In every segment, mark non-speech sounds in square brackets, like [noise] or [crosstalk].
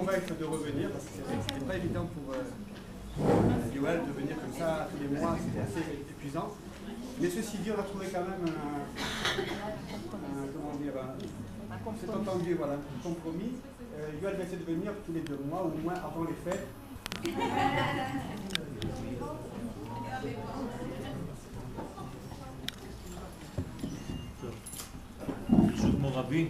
convaincre de revenir, parce que c'était pas évident pour euh, Yoel de venir comme ça tous les mois, c'était assez épuisant. Mais ceci dit, on a trouvé quand même un, comment dire, c'est entendu, voilà, un compromis. Euh, Yoel va essayer de venir tous les deux mois, au moins avant les fêtes. mon rabbi,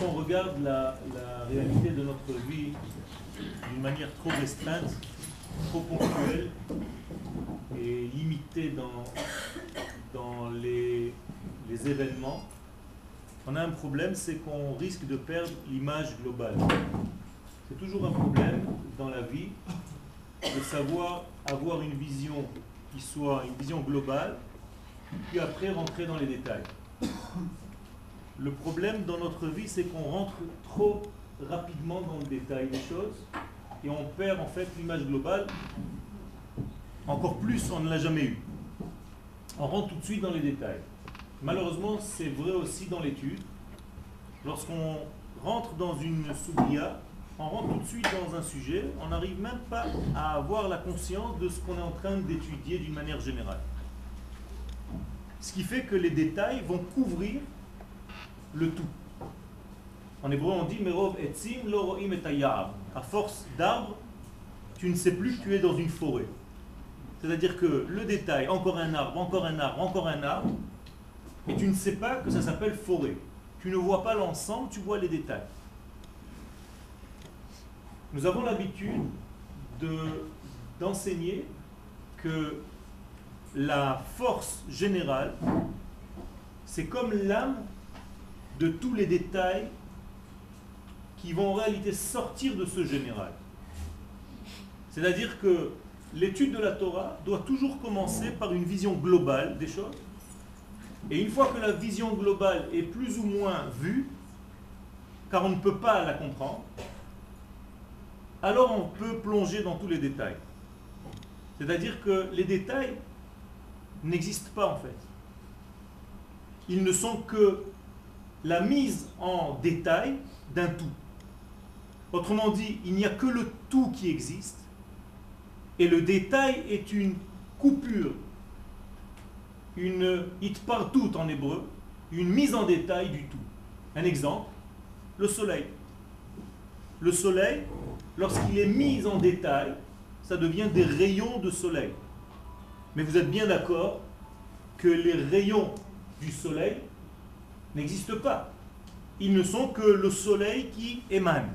Lorsqu'on regarde la, réalité de notre vie d'une manière trop restreinte, trop ponctuelle et limitée dans, dans les, les événements, on a un problème, c'est qu'on risque de perdre l'image globale. C'est toujours un problème dans la vie de savoir avoir une vision qui soit une vision globale, puis après rentrer dans les détails. Le problème dans notre vie, c'est qu'on rentre trop rapidement dans le détail des choses et on perd en fait l'image globale. Encore plus, on ne l'a jamais eu. On rentre tout de suite dans les détails. Malheureusement, c'est vrai aussi dans l'étude. Lorsqu'on rentre dans une soubria, on rentre tout de suite dans un sujet, on n'arrive même pas à avoir la conscience de ce qu'on est en train d'étudier d'une manière générale. Ce qui fait que les détails vont couvrir le tout. En hébreu, on dit Merov etzim loroim et À force d'arbres, tu ne sais plus que tu es dans une forêt. C'est-à-dire que le détail, encore un arbre, encore un arbre, encore un arbre, et tu ne sais pas que ça s'appelle forêt. Tu ne vois pas l'ensemble, tu vois les détails. Nous avons l'habitude d'enseigner que la force générale, c'est comme l'âme de tous les détails qui vont en réalité sortir de ce général. C'est-à-dire que l'étude de la Torah doit toujours commencer par une vision globale des choses. Et une fois que la vision globale est plus ou moins vue, car on ne peut pas la comprendre, alors on peut plonger dans tous les détails. C'est-à-dire que les détails n'existent pas en fait. Ils ne sont que la mise en détail d'un tout. Autrement dit, il n'y a que le tout qui existe, et le détail est une coupure, une it partout en hébreu, une mise en détail du tout. Un exemple, le soleil. Le soleil, lorsqu'il est mis en détail, ça devient des rayons de soleil. Mais vous êtes bien d'accord que les rayons du soleil n'existent pas. Ils ne sont que le soleil qui émane.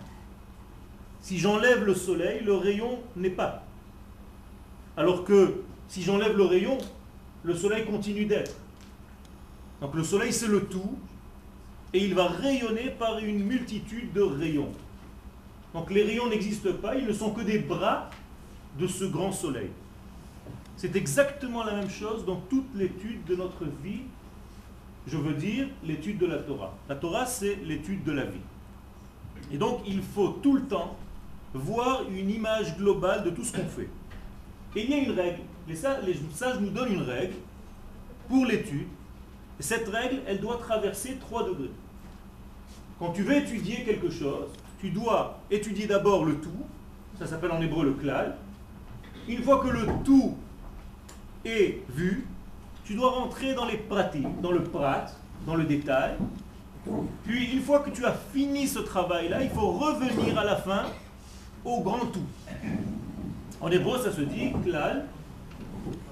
Si j'enlève le soleil, le rayon n'est pas. Alors que si j'enlève le rayon, le soleil continue d'être. Donc le soleil c'est le tout et il va rayonner par une multitude de rayons. Donc les rayons n'existent pas, ils ne sont que des bras de ce grand soleil. C'est exactement la même chose dans toute l'étude de notre vie je veux dire l'étude de la Torah. La Torah, c'est l'étude de la vie. Et donc, il faut tout le temps voir une image globale de tout ce qu'on fait. Et il y a une règle. Les sages, nous donnent une règle pour l'étude. Et cette règle, elle doit traverser trois degrés. Quand tu veux étudier quelque chose, tu dois étudier d'abord le tout. Ça s'appelle en hébreu le klal. Une fois que le tout est vu, tu dois rentrer dans les pratiques, dans le prat, dans le détail. Puis une fois que tu as fini ce travail-là, il faut revenir à la fin au grand tout. En hébreu, ça se dit klal,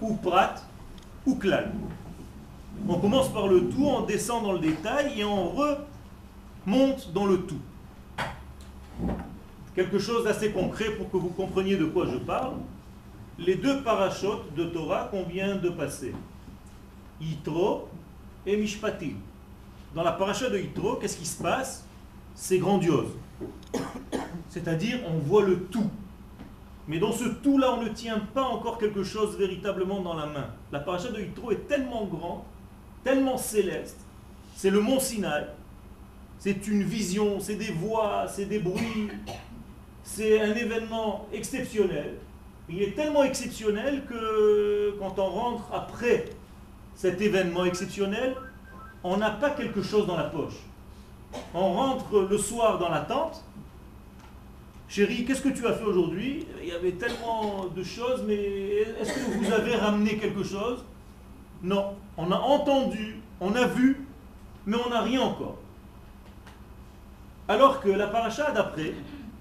ou prat, ou klal. On commence par le tout, on descend dans le détail et on remonte dans le tout. Quelque chose d'assez concret pour que vous compreniez de quoi je parle. Les deux parachutes de Torah qu'on vient de passer. Yitro et Mishpatim. Dans la paracha de Yitro, qu'est-ce qui se passe? C'est grandiose. C'est-à-dire, on voit le tout. Mais dans ce tout-là, on ne tient pas encore quelque chose véritablement dans la main. La paracha de Yitro est tellement grand, tellement céleste. C'est le mont Sinaï. C'est une vision, c'est des voix, c'est des bruits. C'est un événement exceptionnel il est tellement exceptionnel que quand on rentre après cet événement exceptionnel, on n'a pas quelque chose dans la poche. On rentre le soir dans la tente. Chérie, qu'est-ce que tu as fait aujourd'hui? Il y avait tellement de choses, mais est-ce que vous avez ramené quelque chose? Non. On a entendu, on a vu, mais on n'a rien encore. Alors que la paracha d'après,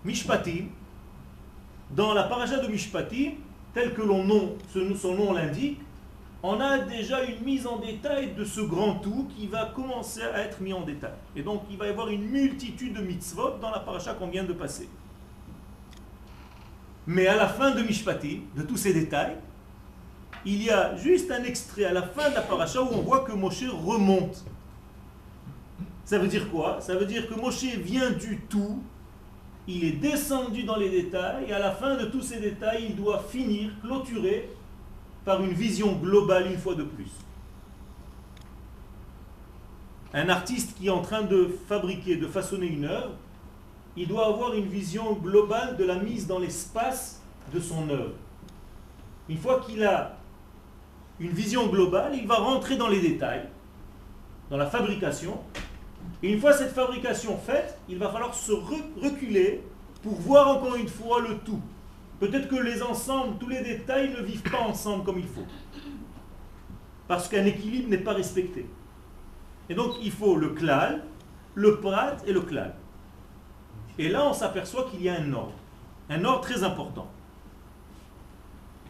Mishpatim, dans la paracha de Mishpatim, tel que son nom l'indique, on a déjà une mise en détail de ce grand tout qui va commencer à être mis en détail. Et donc il va y avoir une multitude de mitzvot dans la paracha qu'on vient de passer. Mais à la fin de Mishpatim, de tous ces détails, il y a juste un extrait à la fin de la paracha où on voit que Moshe remonte. Ça veut dire quoi? Ça veut dire que Moshe vient du tout, il est descendu dans les détails, et à la fin de tous ces détails, il doit finir, clôturer par une vision globale une fois de plus. Un artiste qui est en train de fabriquer, de façonner une œuvre, il doit avoir une vision globale de la mise dans l'espace de son œuvre. Une fois qu'il a une vision globale, il va rentrer dans les détails, dans la fabrication. Et une fois cette fabrication faite, il va falloir se reculer pour voir encore une fois le tout. Peut-être que les ensembles, tous les détails ne vivent pas ensemble comme il faut. Parce qu'un équilibre n'est pas respecté. Et donc il faut le klal, le prat et le klal. Et là on s'aperçoit qu'il y a un ordre. Un ordre très important.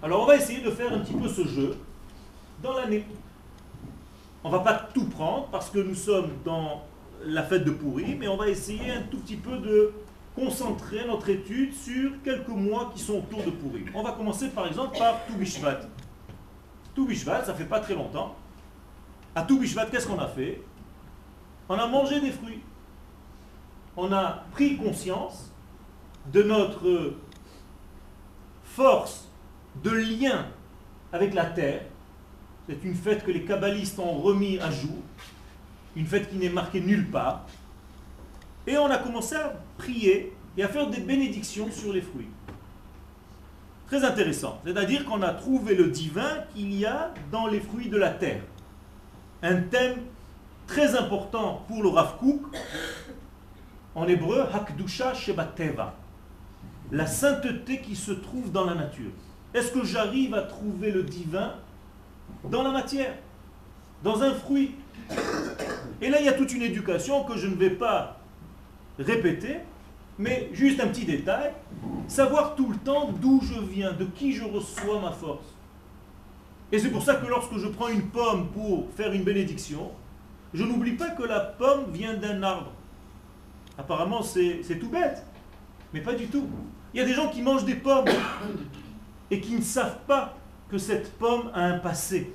Alors on va essayer de faire un petit peu ce jeu dans l'année. On ne va pas tout prendre parce que nous sommes dans la fête de Pourri, mais on va essayer un tout petit peu de concentrer notre étude sur quelques mois qui sont autour de Purim. On va commencer par exemple par Toubishvat. Toubishvat, ça fait pas très longtemps. À Toubishvat, qu'est-ce qu'on a fait? On a mangé des fruits. On a pris conscience de notre force de lien avec la terre. C'est une fête que les kabbalistes ont remis à jour. Une fête qui n'est marquée nulle part. Et on a commencé à prier et à faire des bénédictions sur les fruits. Très intéressant. C'est-à-dire qu'on a trouvé le divin qu'il y a dans les fruits de la terre. Un thème très important pour le Rav Kook, en hébreu, Hakdusha Shebateva. La sainteté qui se trouve dans la nature. Est-ce que j'arrive à trouver le divin dans la matière, dans un fruit? Et là, il y a toute une éducation que je ne vais pas répéter, mais juste un petit détail, savoir tout le temps d'où je viens, de qui je reçois ma force. Et c'est pour ça que lorsque je prends une pomme pour faire une bénédiction, je n'oublie pas que la pomme vient d'un arbre. Apparemment, c'est tout bête, mais pas du tout. Il y a des gens qui mangent des pommes et qui ne savent pas que cette pomme a un passé,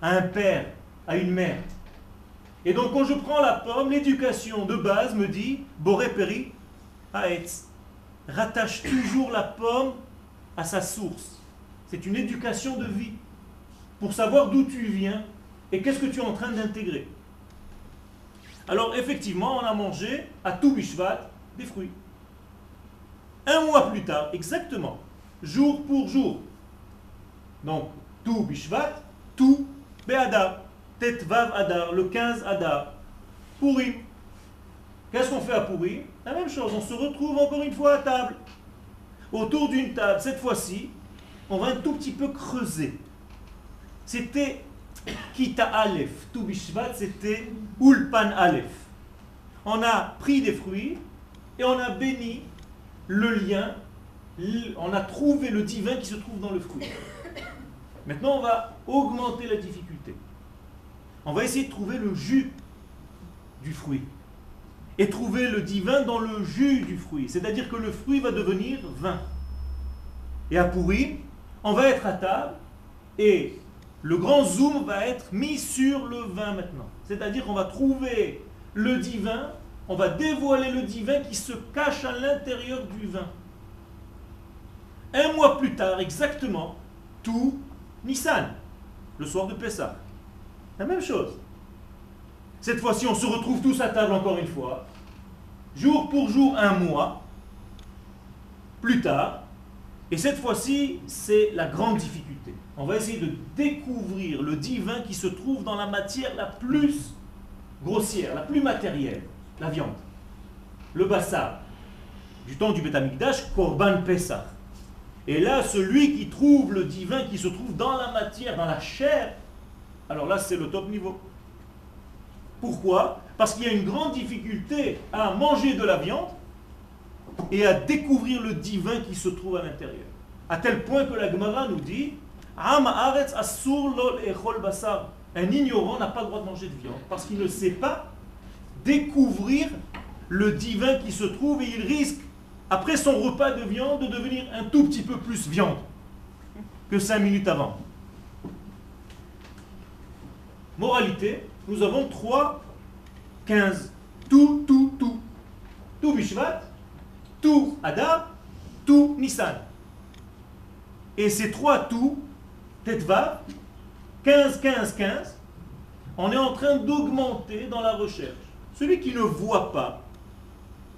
a un père, a une mère. Et donc quand je prends la pomme, l'éducation de base me dit, Boré Peri, Haetz, rattache toujours la pomme à sa source. C'est une éducation de vie pour savoir d'où tu viens et qu'est-ce que tu es en train d'intégrer. Alors effectivement, on a mangé à tout Bishvat des fruits. Un mois plus tard, exactement, jour pour jour. Donc, tout Bishvat, tout Be'adar. Vav Adar, le 15 Adar, Pourim. Qu'est-ce qu'on fait à Pourim La même chose, on se retrouve encore une fois à table. Autour d'une table, cette fois-ci, on va un tout petit peu creuser. C'était Kita Aleph, tout Bishvat, c'était Ulpan Aleph. On a pris des fruits et on a béni le lien, on a trouvé le divin qui se trouve dans le fruit. Maintenant, on va augmenter la difficulté on va essayer de trouver le jus du fruit. Et trouver le divin dans le jus du fruit. C'est-à-dire que le fruit va devenir vin. Et à pourri, on va être à table et le grand zoom va être mis sur le vin maintenant. C'est-à-dire qu'on va trouver le divin, on va dévoiler le divin qui se cache à l'intérieur du vin. Un mois plus tard, exactement, tout Nissan, le soir de Pessah. La même chose. Cette fois-ci, on se retrouve tous à table encore une fois, jour pour jour, un mois, plus tard, Et cette fois-ci, c'est la grande difficulté. On va essayer de découvrir le divin qui se trouve dans la matière la plus grossière, la plus matérielle, la viande. Le bassa, du temps du Betamikdash, Korban Pesach. Et là, celui qui trouve le divin qui se trouve dans la matière, dans la chair, alors là, c'est le top niveau. Pourquoi? Parce qu'il y a une grande difficulté à manger de la viande et à découvrir le divin qui se trouve à l'intérieur. À tel point que la Gemara nous dit un ignorant n'a pas le droit de manger de viande parce qu'il ne sait pas découvrir le divin qui se trouve et il risque, après son repas de viande, de devenir un tout petit peu plus viande que cinq minutes avant. Moralité, nous avons trois 15. Tout, tout, tout. Tout Bishvat, tout Adar, tout Nissan. Et ces trois tout, Tetva, 15, 15, 15, on est en train d'augmenter dans la recherche. Celui qui ne voit pas,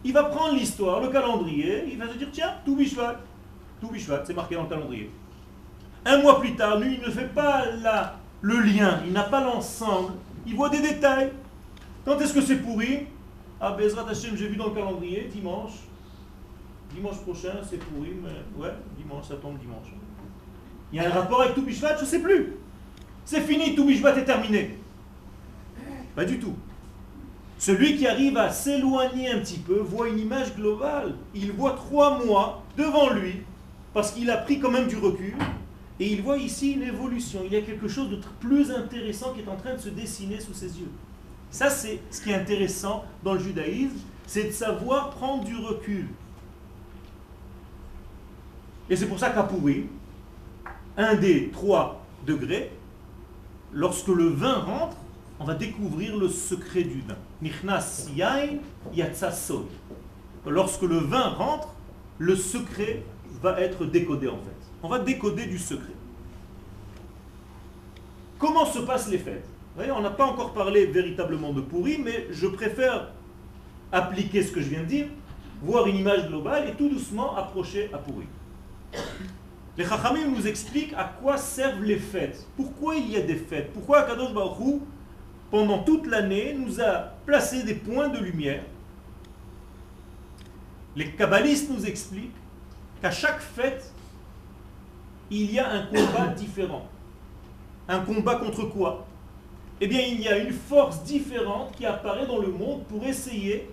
il va prendre l'histoire, le calendrier, il va se dire, tiens, tout Bishvat, tout Bishvat, c'est marqué dans le calendrier. Un mois plus tard, lui, il ne fait pas la, le lien, il n'a pas l'ensemble, il voit des détails. Quand est-ce que c'est pourri? Ah, Bezrat Hashem, j'ai vu dans le calendrier, dimanche. Dimanche prochain, c'est pourri, mais ouais, dimanche, ça tombe dimanche. Il y a un rapport avec tout Bishvat Je ne sais plus. C'est fini, tout Bishvat est terminé. Pas du tout. Celui qui arrive à s'éloigner un petit peu voit une image globale. Il voit trois mois devant lui, parce qu'il a pris quand même du recul, et il voit ici une évolution. Il y a quelque chose de plus intéressant qui est en train de se dessiner sous ses yeux. Ça, c'est ce qui est intéressant dans le judaïsme, c'est de savoir prendre du recul. Et c'est pour ça qu'à un des trois degrés, lorsque le vin rentre, on va découvrir le secret du vin. Nichnas yain Lorsque le vin rentre, le secret va être décodé en fait. On va décoder du secret. Comment se passent les fêtes? On n'a pas encore parlé véritablement de pourri, mais je préfère appliquer ce que je viens de dire, voir une image globale et tout doucement approcher à pourri. Les Chachamim nous expliquent à quoi servent les fêtes. Pourquoi il y a des fêtes? Pourquoi Kadosh Baruch pendant toute l'année, nous a placé des points de lumière? Les kabbalistes nous expliquent qu'à chaque fête, il y a un combat différent. Un combat contre quoi? Eh bien il y a une force différente qui apparaît dans le monde pour essayer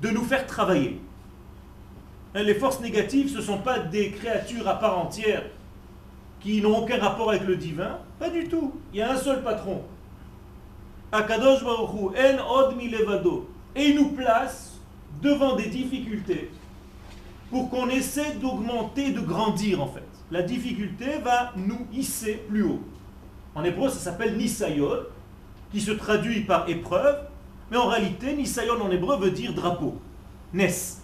de nous faire travailler. Hein, les forces négatives, ce ne sont pas des créatures à part entière qui n'ont aucun rapport avec le divin. Pas du tout. Il y a un seul patron. Akadosh Baruch En Od Milevado. Et il nous place devant des difficultés pour qu'on essaie d'augmenter, de grandir en fait. La difficulté va nous hisser plus haut. En hébreu, ça s'appelle Nisayon, qui se traduit par épreuve, mais en réalité, Nisayon en hébreu veut dire drapeau, Nes,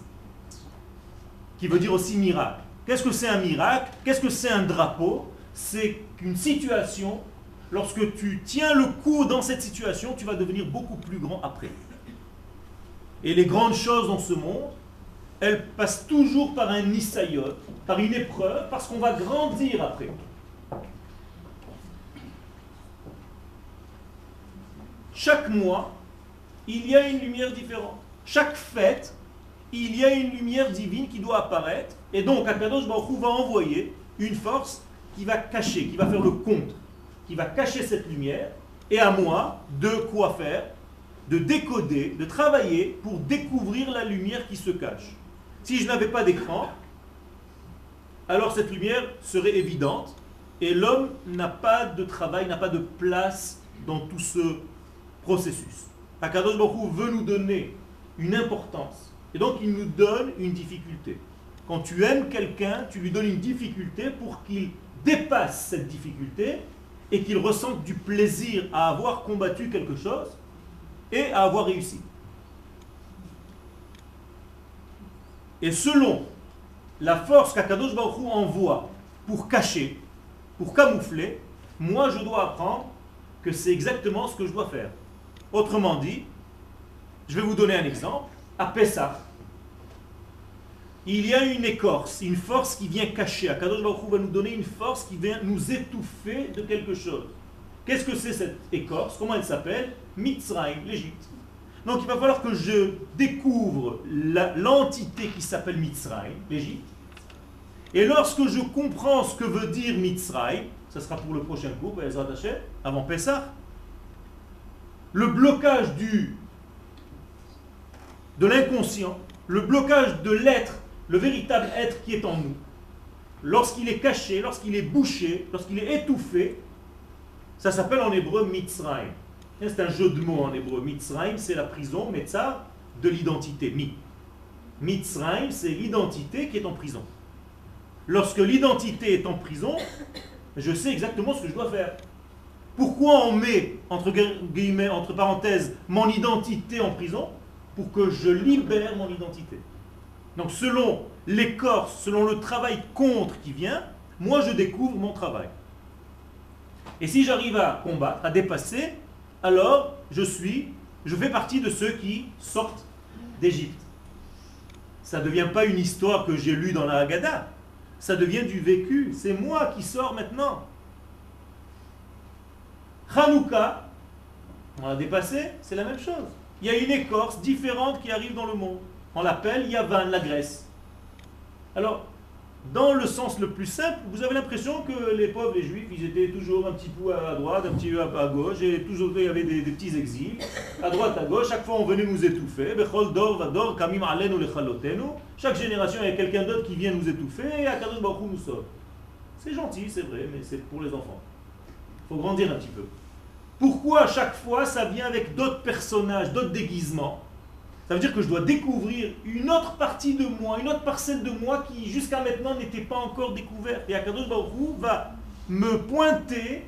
qui veut dire aussi miracle. Qu'est-ce que c'est un miracle? Qu'est-ce que c'est un drapeau? C'est une situation, lorsque tu tiens le coup dans cette situation, tu vas devenir beaucoup plus grand après. Et les grandes choses dans ce monde, elles passent toujours par un Nisayon, par une épreuve, parce qu'on va grandir après. Chaque mois, il y a une lumière différente. Chaque fête, il y a une lumière divine qui doit apparaître. Et donc, Akadosh Baruch va envoyer une force qui va cacher, qui va faire le contre, qui va cacher cette lumière. Et à moi, de quoi faire? De décoder, de travailler pour découvrir la lumière qui se cache. Si je n'avais pas d'écran, alors cette lumière serait évidente et l'homme n'a pas de travail, n'a pas de place dans tout ce processus. Akadosh Baruch veut nous donner une importance. Et donc il nous donne une difficulté. Quand tu aimes quelqu'un, tu lui donnes une difficulté pour qu'il dépasse cette difficulté et qu'il ressente du plaisir à avoir combattu quelque chose et à avoir réussi. Et selon la force qu'Akadosh Baruch envoie pour cacher, pour camoufler, moi je dois apprendre que c'est exactement ce que je dois faire. Autrement dit, je vais vous donner un exemple. À Pessah, il y a une écorce, une force qui vient cacher. Akadosh Baruch va nous donner une force qui vient nous étouffer de quelque chose. Qu'est-ce que c'est cette écorce? Comment elle s'appelle? Mitzrayim, l'Égypte. Donc il va falloir que je découvre l'entité qui s'appelle Mitzrayim, l'Égypte. Et lorsque je comprends ce que veut dire Mitzrayim, ça sera pour le prochain cours, avant Pessah, le blocage de l'inconscient, le blocage de l'être, le véritable être qui est en nous, lorsqu'il est caché, lorsqu'il est bouché, lorsqu'il est étouffé, ça s'appelle en hébreu Mitzrayim. C'est un jeu de mots en hébreu. Mitzrayim, c'est la prison, de l'identité. Mi. C'est l'identité qui est en prison. Lorsque l'identité est en prison, je sais exactement ce que je dois faire. Pourquoi on met, entre guillemets, entre parenthèses, mon identité en prison? Pour que je libère mon identité. Donc selon l'écorce, selon le travail contre qui vient, moi je découvre mon travail. Et si j'arrive à combattre, à dépasser, alors je suis, je fais partie de ceux qui sortent d'Égypte. Ça ne devient pas une histoire que j'ai lue dans la Haggadah. Ça devient du vécu. C'est moi qui sors maintenant. Hanouka, on a dépassé, c'est la même chose. Il y a une écorce différente qui arrive dans le monde. On l'appelle Yavan, la Grèce. Alors, dans le sens le plus simple, vous avez l'impression que les pauvres, les juifs, ils étaient toujours un petit peu à droite, un petit peu à gauche, et toujours il y avait des, petits exils, à droite, à gauche, chaque fois on venait nous étouffer, chaque génération il y a quelqu'un d'autre qui vient nous étouffer, et à nous sauve. C'est gentil, c'est vrai, mais c'est pour les enfants. Il faut grandir un petit peu. Pourquoi à chaque fois ça vient avec d'autres personnages, d'autres déguisements? Ça veut dire que je dois découvrir une autre partie de moi, une autre parcelle de moi qui jusqu'à maintenant n'était pas encore découverte. Et Akadosh Baruch va me pointer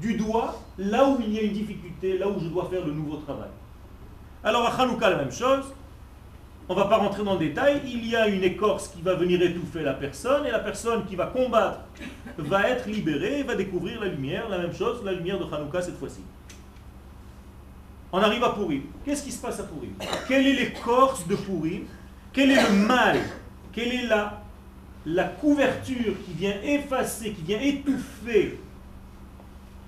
du doigt là où il y a une difficulté, là où je dois faire le nouveau travail. Alors à Hanouka, la même chose. On ne va pas rentrer dans le détail. Il y a une écorce qui va venir étouffer la personne et la personne qui va combattre va être libérée et va découvrir la lumière. La même chose, la lumière de Hanouka cette fois-ci. On arrive à Pourim. Qu'est-ce qui se passe à Pourim Quelle est l'écorce de Pourim Quel est le mal? Quelle est la, la couverture qui vient effacer, qui vient étouffer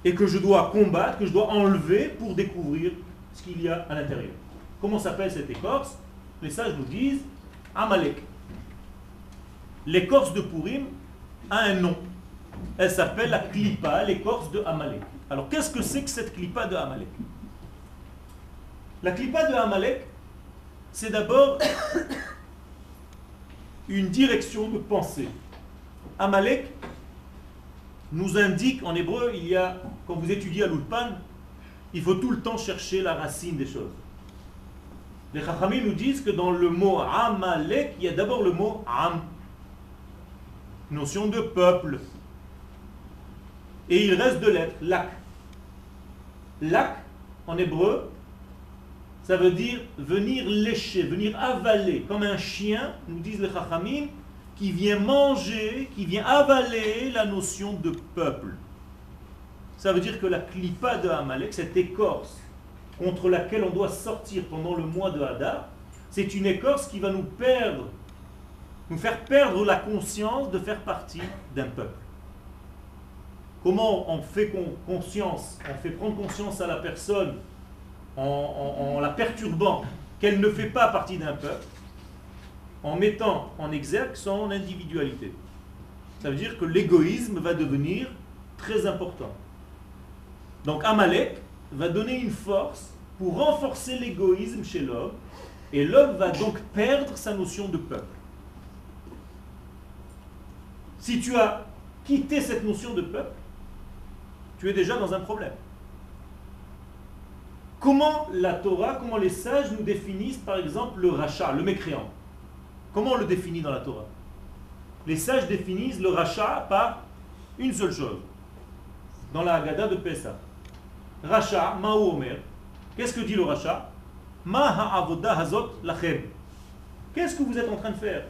et que je dois combattre, que je dois enlever pour découvrir ce qu'il y a à l'intérieur? Comment s'appelle cette écorce? Les sages nous disent Amalek. L'écorce de Pourim a un nom. Elle s'appelle la klipa, l'écorce de Amalek. Alors qu'est-ce que c'est que cette klipa de Amalek? La clipa de Amalek, c'est d'abord une direction de pensée. Amalek nous indique en hébreu, il y a, quand vous étudiez à l'Ulpan, il faut tout le temps chercher la racine des choses. Les Chachamim nous disent que dans le mot Amalek, il y a d'abord le mot Am, notion de peuple. Et il reste de lettres, Lak. Lak, en hébreu, ça veut dire venir lécher, venir avaler, comme un chien, nous disent les Chachamim, qui vient manger, qui vient avaler la notion de peuple. Ça veut dire que la clipa de Amalek, cette écorce contre laquelle on doit sortir pendant le mois de Hadar, c'est une écorce qui va nous perdre, nous faire perdre la conscience de faire partie d'un peuple. Comment on fait conscience, on fait prendre conscience à la personne en, la perturbant qu'elle ne fait pas partie d'un peuple, en mettant en exergue son individualité. Ça veut dire que l'égoïsme va devenir très important. Donc Amalek va donner une force pour renforcer l'égoïsme chez l'homme, et l'homme va donc perdre sa notion de peuple. Si tu as quitté cette notion de peuple, tu es déjà dans un problème. Comment la Torah, comment les sages nous définissent par exemple le rachat, le mécréant? Comment on le définit dans la Torah? Les sages définissent le rachat par une seule chose. Dans la Haggadah de Pessah. Rachat, Ma'u Omer. Qu'est-ce que dit le rachat? Ma ha'avodah hazot lachem. Qu'est-ce que vous êtes en train de faire?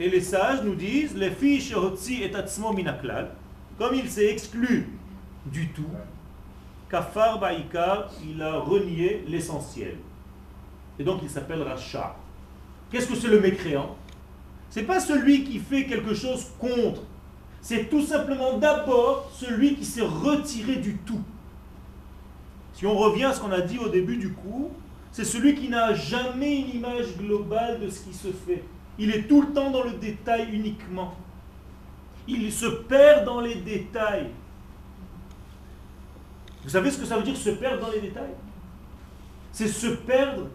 Et les sages nous disent les fiches et atzmo minaklal. Comme il s'est exclu du tout, Kafar Baïkar, il a renié l'essentiel. Et donc il s'appelle Racha. Qu'est-ce que c'est le mécréant? C'est pas celui qui fait quelque chose contre. C'est tout simplement d'abord celui qui s'est retiré du tout. Si on revient à ce qu'on a dit au début du cours, c'est celui qui n'a jamais une image globale de ce qui se fait. Il est tout le temps dans le détail uniquement. Il se perd dans les détails. Vous savez ce que ça veut dire se perdre dans les détails? C'est se perdre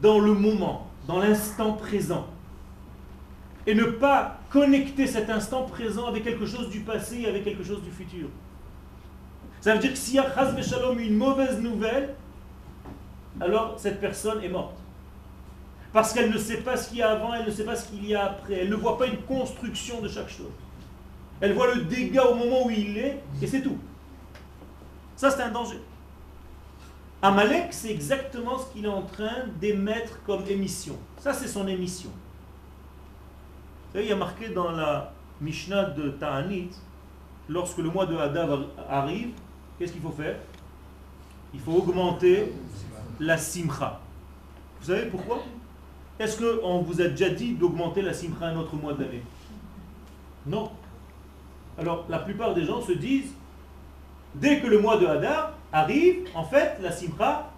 dans le moment, dans l'instant présent. Et ne pas connecter cet instant présent avec quelque chose du passé et avec quelque chose du futur. Ça veut dire que s'il y a Shalom une mauvaise nouvelle, alors cette personne est morte. Parce qu'elle ne sait pas ce qu'il y a avant, elle ne sait pas ce qu'il y a après. Elle ne voit pas une construction de chaque chose. Elle voit le dégât au moment où il est, et c'est tout. Ça, c'est un danger. Amalek, c'est exactement ce qu'il est en train d'émettre comme émission. Ça, c'est son émission. Vous savez, il y a marqué dans la Mishnah de Ta'anit, lorsque le mois de Hadar arrive, qu'est-ce qu'il faut faire? Il faut augmenter la simcha. Vous savez pourquoi? Est-ce qu'on vous a déjà dit d'augmenter la simcha un autre mois d'année Non. Alors, la plupart des gens se disent, dès que le mois de Hadar arrive, en fait, la simcha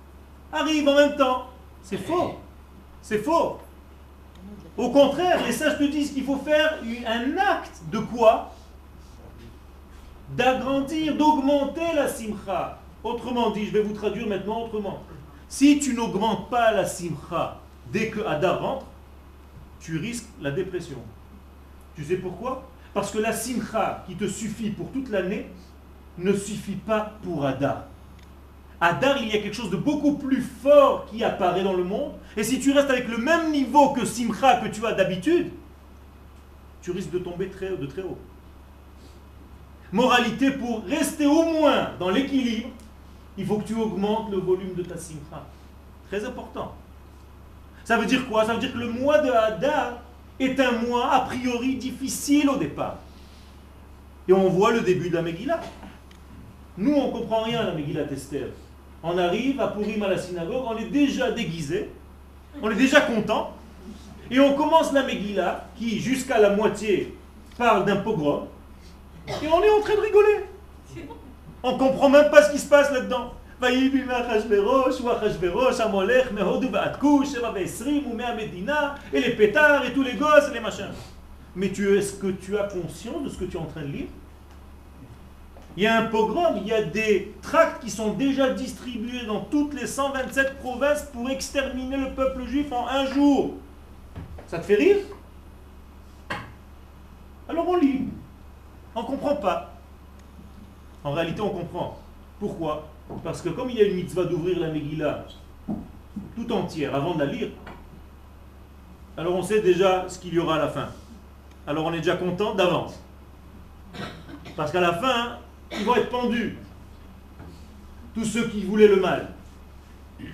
arrive en même temps. C'est faux. C'est faux. Au contraire, les sages te disent qu'il faut faire un acte de quoi? D'agrandir, d'augmenter la simcha. Autrement dit, je vais vous traduire maintenant autrement. Si tu n'augmentes pas la simcha dès que Hadar rentre, tu risques la dépression. Tu sais pourquoi? Parce que la simcha qui te suffit pour toute l'année ne suffit pas pour Hadar. Hadar, il y a quelque chose de beaucoup plus fort qui apparaît dans le monde. Et si tu restes avec le même niveau que simcha que tu as d'habitude, tu risques de tomber très, de très haut. Moralité, pour rester au moins dans l'équilibre, il faut que tu augmentes le volume de ta simcha. Très important. Ça veut dire quoi? Ça veut dire que le mois de Hadar est un mois a priori difficile au départ. Et on voit le début de la Megillah. Nous, on comprend rien à la Megillah Esther. On arrive à Purim à la synagogue, on est déjà déguisé, on est déjà content, et on commence la Megillah, qui jusqu'à la moitié parle d'un pogrom, et on est en train de rigoler. On comprend même pas ce qui se passe là-dedans. Et les pétards et tous les gosses et les machins. Mais tu, est-ce que tu as conscience de ce que tu es en train de lire? Il y a un pogrom, il y a des tracts qui sont déjà distribués dans toutes les 127 provinces pour exterminer le peuple juif en un jour. Ça te fait rire? Alors on lit. On ne comprend pas. En réalité, on comprend. Pourquoi? Parce que comme il y a une mitzvah d'ouvrir la Megillah tout entière avant de la lire, alors on sait déjà ce qu'il y aura à la fin. Alors on est déjà content d'avance. Parce qu'à la fin, ils vont être pendus. Tous ceux qui voulaient le mal.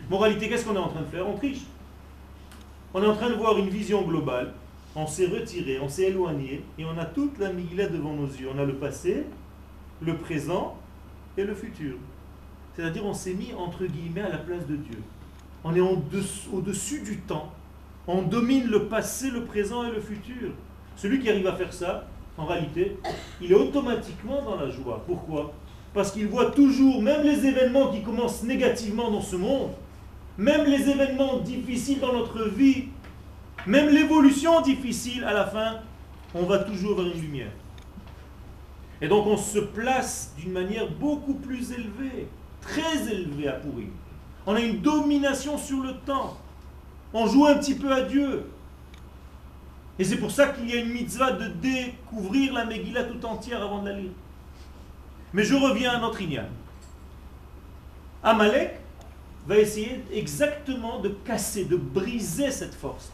Moralité, qu'est-ce qu'on est en train de faire? On triche. On est en train de voir une vision globale. On s'est retiré, on s'est éloigné, et on a toute la Megillah devant nos yeux. On a le passé, le présent et le futur. C'est-à-dire on s'est mis entre guillemets à la place de Dieu. On est au-dessus du temps. On domine le passé, le présent et le futur. Celui qui arrive à faire ça, en réalité, il est automatiquement dans la joie. Pourquoi? Parce qu'il voit toujours, même les événements qui commencent négativement dans ce monde, même les événements difficiles dans notre vie, même l'évolution difficile, à la fin, on va toujours vers une lumière. Et donc on se place d'une manière beaucoup plus élevée, très élevée à pourrir. On a une domination sur le temps. On joue un petit peu à Dieu. Et c'est pour ça qu'il y a une mitzvah de découvrir la Megillah tout entière avant de la lire. Mais je reviens à notre ignan. Amalek va essayer exactement de casser, de briser cette force.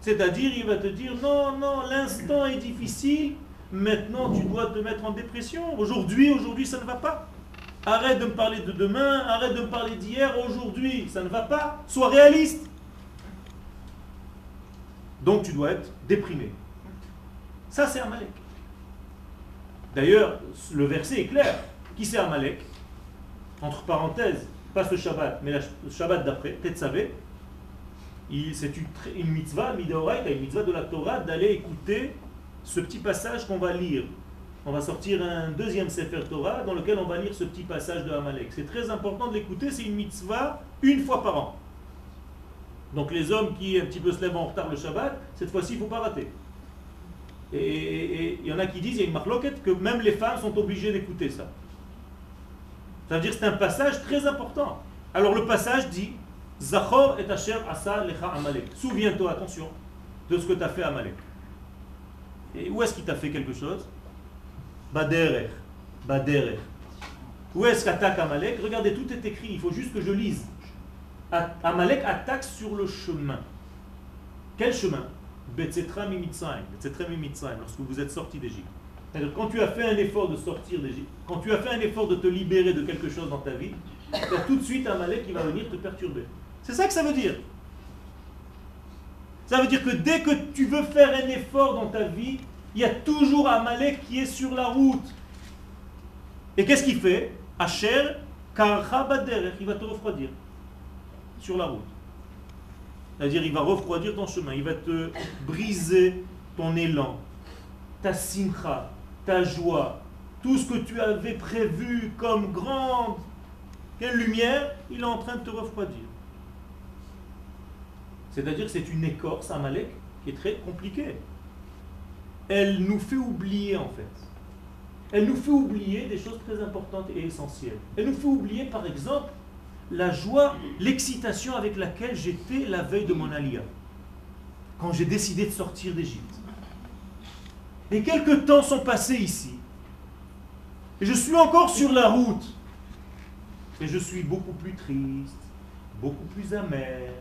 C'est-à-dire, il va te dire, non, non, l'instant est difficile, Maintenant, tu dois te mettre en dépression. Aujourd'hui, aujourd'hui, ça ne va pas. Arrête de me parler de demain, arrête de me parler d'hier, aujourd'hui, ça ne va pas. Sois réaliste. Donc tu dois être déprimé. Ça, c'est Amalek. D'ailleurs, le verset est clair. Qui c'est Amalek? Entre parenthèses, pas ce Shabbat, mais le Shabbat d'après, Tetzavé. c'est une, mitzvah, une mitzvah de la Torah, d'aller écouter ce petit passage qu'on va lire. On va sortir un deuxième Sefer Torah dans lequel on va lire ce petit passage de Amalek. C'est très important de l'écouter, c'est une mitzvah une fois par an. Donc les hommes qui un petit peu se lèvent en retard le Shabbat, cette fois-ci il ne faut pas rater. Et il y en a qui disent, il y a une marloquette, que même les femmes sont obligées d'écouter ça. Ça veut dire que c'est un passage très important. Alors le passage dit, Zachor et Asher Asa Lecha Amalek. Souviens-toi, attention, de ce que tu as fait à Amalek. Et où est-ce qu'il t'a fait quelque chose? Baderer. Baderer. Où est-ce qu'attaque Amalek? Regardez, tout est écrit, il faut juste que je lise. Amalek attaque sur le chemin. Quel chemin? Lorsque vous êtes sorti d'Égypte. Quand tu as fait un effort de sortir d'Égypte, quand tu as fait un effort de te libérer de quelque chose dans ta vie, il y a tout de suite Amalek qui va venir te perturber. C'est ça que ça veut dire. Ça veut dire que dès que tu veux faire un effort dans ta vie, il y a toujours Amalek qui est sur la route. Et qu'est-ce qu'il fait? Asher Karchabader, il va te refroidir sur la route. C'est-à-dire, il va refroidir ton chemin, il va te briser ton élan, ta simcha, ta joie, tout ce que tu avais prévu comme grande lumière, il est en train de te refroidir. C'est-à-dire c'est une écorce, Amalek, qui est très compliquée. Elle nous fait oublier en fait. Elle nous fait oublier des choses très importantes et essentielles. Elle nous fait oublier par exemple la joie, l'excitation avec laquelle j'étais la veille de mon alia, quand j'ai décidé de sortir d'Égypte. Et quelques temps sont passés ici. Et je suis encore sur la route. Et je suis beaucoup plus triste, beaucoup plus amer,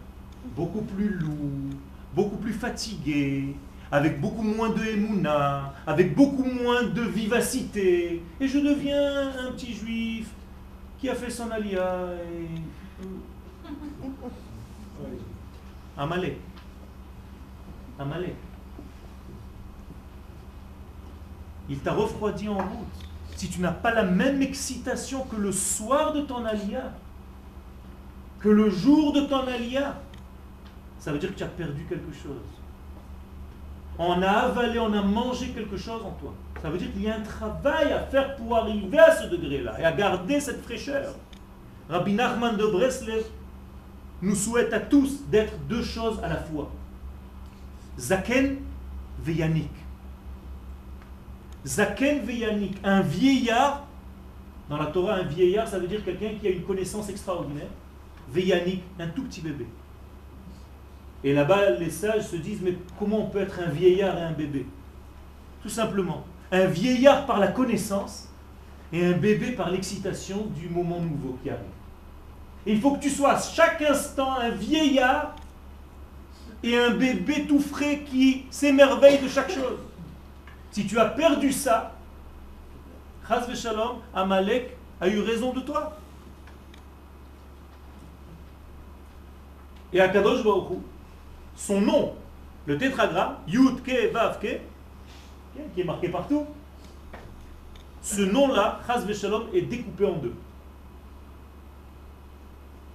beaucoup plus lourd, beaucoup plus fatigué, avec beaucoup moins de émouna, avec beaucoup moins de vivacité. Et je deviens un petit juif qui a fait son alia et... [laughs] Amalek. Il t'a refroidi en route. Si tu n'as pas la même excitation que le soir de ton alia, que le jour de ton alia, ça veut dire que tu as perdu quelque chose. On a avalé, on a mangé quelque chose en toi. Ça veut dire qu'il y a un travail à faire pour arriver à ce degré-là et à garder cette fraîcheur. Rabbi Nachman de Breslev nous souhaite à tous d'être deux choses à la fois. Zaken veyanik. Zaken veyanik, un vieillard, dans la Torah, un vieillard, ça veut dire quelqu'un qui a une connaissance extraordinaire. Veyanik, un tout petit bébé. Et là-bas, les sages se disent, mais comment on peut être un vieillard et un bébé? Tout simplement. Un vieillard par la connaissance et un bébé par l'excitation du moment nouveau qui arrive. il faut que tu sois à chaque instant un vieillard et un bébé tout frais qui s'émerveille de chaque chose. Si tu as perdu ça, Chaz Shalom, Amalek a eu raison de toi. Et Akadosh Baruch son nom, le tétragramme, Yud Ke Vav Ke, qui est marqué partout, ce nom-là, Chaz Shalom, est découpé en deux.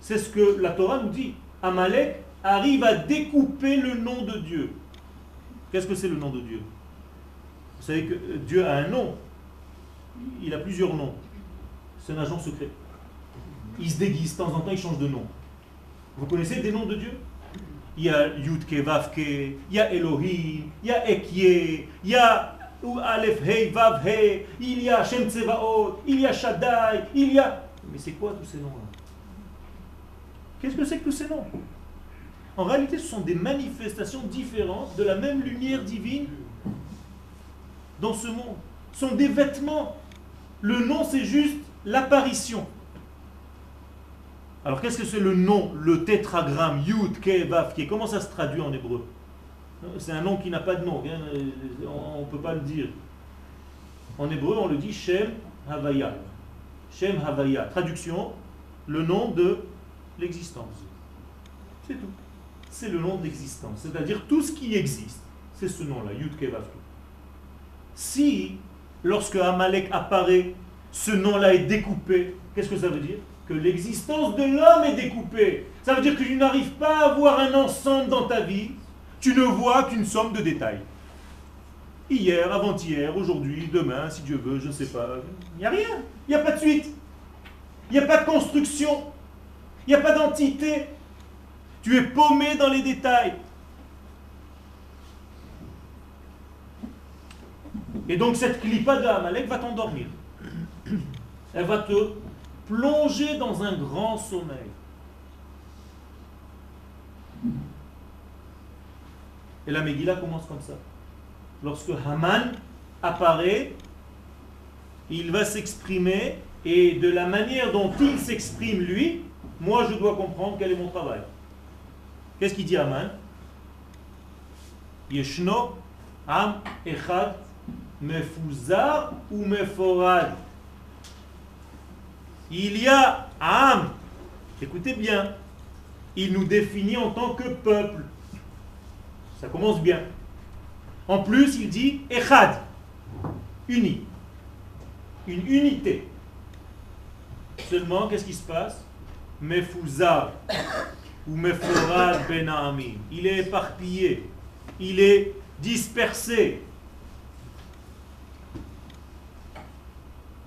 C'est ce que la Torah nous dit. Amalek arrive à découper le nom de Dieu. Qu'est-ce que c'est le nom de Dieu? Vous savez que Dieu a un nom. Il a plusieurs noms. C'est un agent secret. Il se déguise, de temps en temps il change de nom. Vous connaissez des noms de Dieu? Il y a Yudke, Vavke, il y a Elohim, il y a Ekye, il y a Aleph, Hei, Vav, Hei, il y a Shem Tsevaot, il y a Shaddai, il y a... Mais c'est quoi tous ces noms-là Qu'est-ce que c'est que tous ces noms En réalité, ce sont des manifestations différentes de la même lumière divine dans ce monde. Ce sont des vêtements. Le nom, c'est juste l'apparition. Alors qu'est-ce que c'est le nom, le tétragramme, Yud, Ke, Vav, Ke? Comment ça se traduit en hébreu? C'est un nom qui n'a pas de nom, on ne peut pas le dire. En hébreu, on le dit Shem Havaya. Shem Havaya. Traduction, le nom de l'existence. C'est tout. C'est le nom de l'existence. C'est-à-dire tout ce qui existe, c'est ce nom-là, Yud, Ke, Vav, Ke. Si, lorsque Amalek apparaît, ce nom-là est découpé, qu'est-ce que ça veut dire? Que l'existence de l'homme est découpée. Ça veut dire que tu n'arrives pas à voir un ensemble dans ta vie, tu ne vois qu'une somme de détails. Hier, avant-hier, aujourd'hui, demain, si Dieu veut, je ne sais pas. Il n'y a rien. Il n'y a pas de suite. Il n'y a pas de construction. Il n'y a pas d'entité. Tu es paumé dans les détails. Et donc cette clipa de Amalek va t'endormir. Elle va te plonger dans un grand sommeil. Et la Megillah commence comme ça. Lorsque Haman apparaît, il va s'exprimer et de la manière dont il s'exprime lui, moi je dois comprendre quel est mon travail. Qu'est-ce qu'il dit Haman? Yeshno am echad mefuzar ou meforad. Il y a Am, écoutez bien, il nous définit en tant que peuple. Ça commence bien. En plus, il dit Echad, uni, une unité. Seulement, qu'est-ce qui se passe? Mefuzar ou Meforad ben Il est éparpillé, il est dispersé.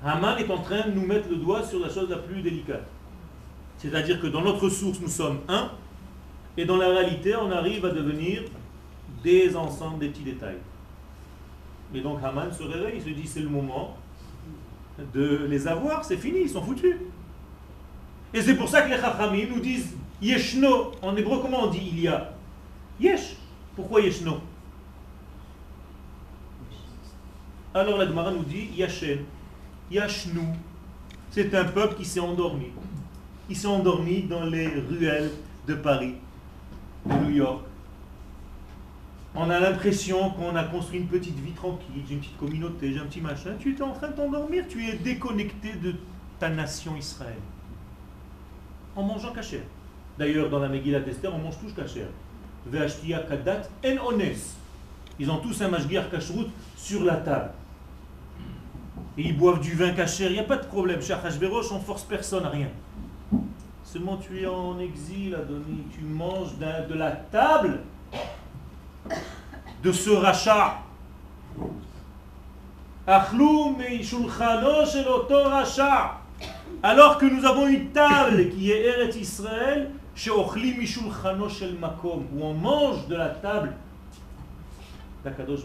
Haman est en train de nous mettre le doigt sur la chose la plus délicate. C'est-à-dire que dans notre source, nous sommes un, et dans la réalité, on arrive à devenir des ensembles, des petits détails. Et donc Haman se réveille, il se dit c'est le moment de les avoir, c'est fini, ils sont foutus. Et c'est pour ça que les Chachamim nous disent Yeshno, en hébreu comment on dit il y a? Yesh. Pourquoi Yeshno? Alors la Gemara nous dit Yashen. Yashnu, c'est un peuple qui s'est endormi. Il s'est endormi dans les ruelles de Paris, de New York. On a l'impression qu'on a construit une petite vie tranquille, une petite communauté, j'ai un petit machin. Tu es en train de t'endormir, tu es déconnecté de ta nation Israël. En mangeant cachère. D'ailleurs, dans la Megillah d'Esther, on mange tous cachère. kadat en ones. Ils ont tous un mashgiach kashrut sur la table et ils boivent du vin caché, il n'y a pas de problème. Cher Hachverosh, on force personne à rien. Seulement tu es en exil, Adoni, tu manges de la table de ce rachat. Alors que nous avons une table qui est Eret Israël, où on mange de la table d'Akadosh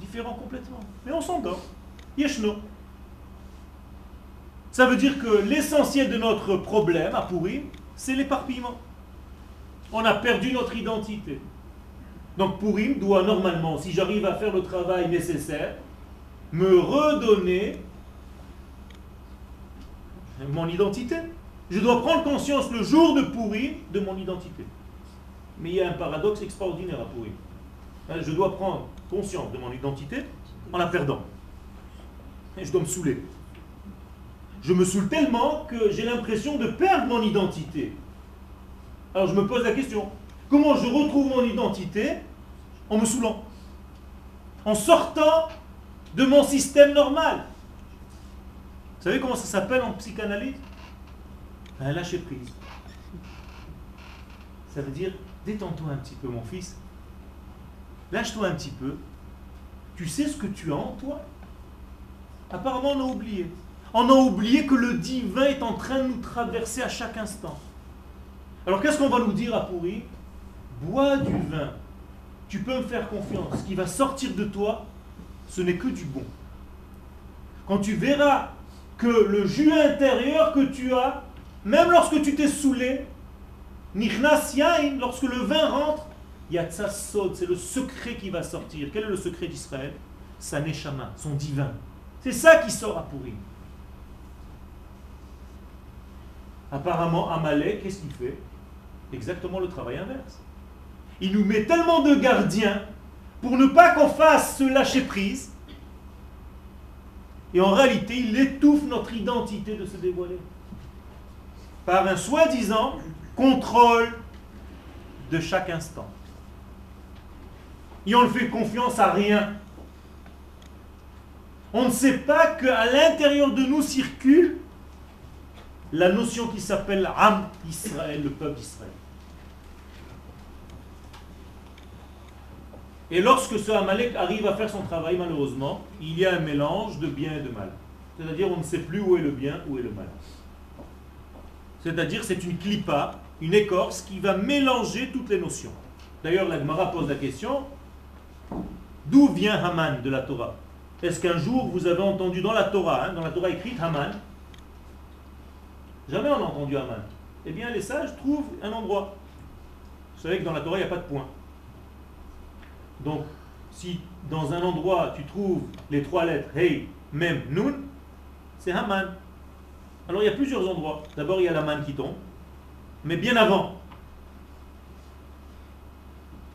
Différent complètement. Mais on s'endort. Yeshno. Ça veut dire que l'essentiel de notre problème à Purim, c'est l'éparpillement. On a perdu notre identité. Donc Purim doit normalement, si j'arrive à faire le travail nécessaire, me redonner mon identité. Je dois prendre conscience le jour de Purim de mon identité. Mais il y a un paradoxe extraordinaire à Purim. Je dois prendre conscience de mon identité en la perdant et je dois me saouler. Je me saoule tellement que j'ai l'impression de perdre mon identité. Alors je me pose la question, comment je retrouve mon identité en me saoulant En sortant de mon système normal? Vous savez comment ça s'appelle en psychanalyse? Un lâcher prise. Ça veut dire, détends-toi un petit peu mon fils, lâche-toi un petit peu, tu sais ce que tu as en toi Apparemment, on a oublié. On a oublié que le divin est en train de nous traverser à chaque instant. Alors qu'est-ce qu'on va nous dire à Pourri? Bois du vin. Tu peux me faire confiance. Ce qui va sortir de toi, ce n'est que du bon. Quand tu verras que le jus intérieur que tu as, même lorsque tu t'es saoulé, lorsque le vin rentre, Yatsa Sod, c'est le secret qui va sortir. Quel est le secret d'Israël? Sa Neshama, son divin. C'est ça qui sort à pourrir. Apparemment, Amalek, qu'est-ce qu'il fait? Exactement le travail inverse. Il nous met tellement de gardiens pour ne pas qu'on fasse se lâcher prise. Et en réalité, il étouffe notre identité de se dévoiler. Par un soi-disant contrôle de chaque instant. Et on ne fait confiance à rien. On ne sait pas qu'à l'intérieur de nous circule la notion qui s'appelle Am Israël, le peuple d'Israël. Et lorsque ce Amalek arrive à faire son travail, malheureusement, il y a un mélange de bien et de mal. C'est-à-dire on ne sait plus où est le bien, où est le mal. C'est-à-dire c'est une clipa, une écorce qui va mélanger toutes les notions. D'ailleurs, la Gemara pose la question, d'où vient Haman de la Torah? Est-ce qu'un jour vous avez entendu dans la Torah, hein, dans la Torah écrite Haman Jamais on n'a entendu Haman. Eh bien, les sages trouvent un endroit. Vous savez que dans la Torah, il n'y a pas de point. Donc, si dans un endroit tu trouves les trois lettres Hey, Mem, Nun, c'est Haman. Alors il y a plusieurs endroits. D'abord il y a la qui tombe, mais bien avant.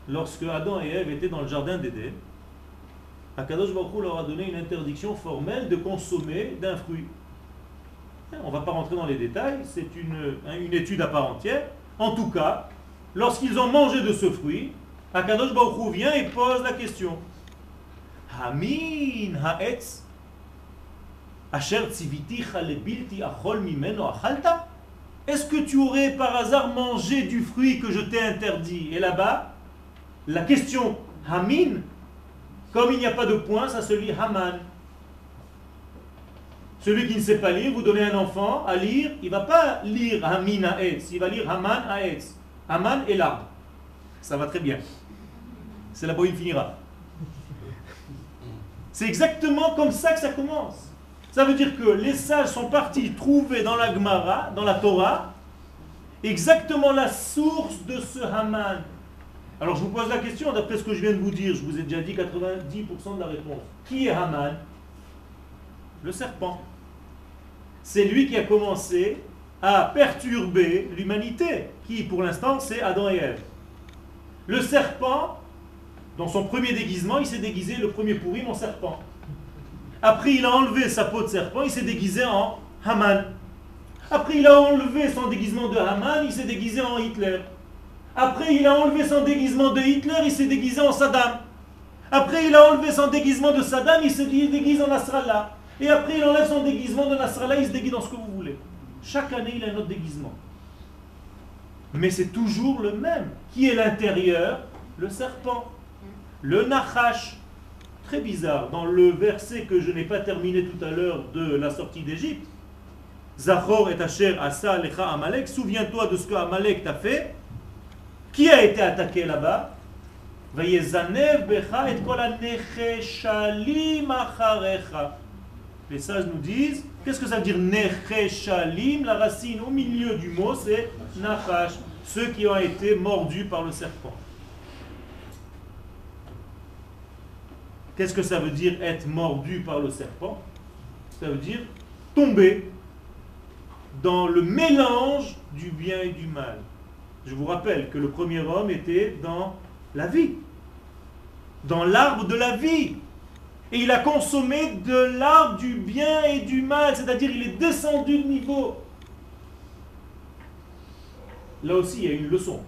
Lorsque Adam et Ève étaient dans le jardin d'Éden, Akadosh Baruch leur a donné une interdiction formelle de consommer d'un fruit. On ne va pas rentrer dans les détails, c'est une, une étude à part entière. En tout cas, lorsqu'ils ont mangé de ce fruit, Akadosh Baruch vient et pose la question. Hamin ha'etz asher achol mimeno achalta Est-ce que tu aurais par hasard mangé du fruit que je t'ai interdit? Et là-bas, la question Hamin, comme il n'y a pas de point, ça se lit Haman. Celui qui ne sait pas lire, vous donnez un enfant à lire, il ne va pas lire Hamin Ha'etz, il va lire Haman Ha'etz. Haman est l'arbre. Ça va très bien c'est la boîte finira. C'est exactement comme ça que ça commence. Ça veut dire que les sages sont partis trouver dans la Gemara, dans la Torah, exactement la source de ce Haman. Alors je vous pose la question, d'après ce que je viens de vous dire, je vous ai déjà dit 90% de la réponse. Qui est Haman? Le serpent. C'est lui qui a commencé à perturber l'humanité, qui pour l'instant c'est Adam et Ève. Le serpent dans son premier déguisement, il s'est déguisé le premier pourri en serpent. Après, il a enlevé sa peau de serpent, il s'est déguisé en Haman. Après, il a enlevé son déguisement de Haman, il s'est déguisé en Hitler. Après, il a enlevé son déguisement de Hitler, il s'est déguisé en Saddam. Après, il a enlevé son déguisement de Saddam, il se déguise en Nasrallah. Et après, il enlève son déguisement de Nasrallah, il se déguise dans ce que vous voulez. Chaque année, il a un autre déguisement. Mais c'est toujours le même. Qui est l'intérieur? Le serpent. Le Nachash, très bizarre, dans le verset que je n'ai pas terminé tout à l'heure de la sortie d'Égypte, Zachor et Asher Asa Lecha Amalek, souviens-toi de ce que Amalek t'a fait. Qui a été attaqué là-bas? Les sages nous disent, qu'est-ce que ça veut dire Necheshalim? La racine au milieu du mot, c'est Nachash, ceux qui ont été mordus par le serpent. Qu'est-ce que ça veut dire être mordu par le serpent? Ça veut dire tomber dans le mélange du bien et du mal. Je vous rappelle que le premier homme était dans la vie, dans l'arbre de la vie. Et il a consommé de l'arbre du bien et du mal, c'est-à-dire il est descendu de niveau. Là aussi, il y a une leçon.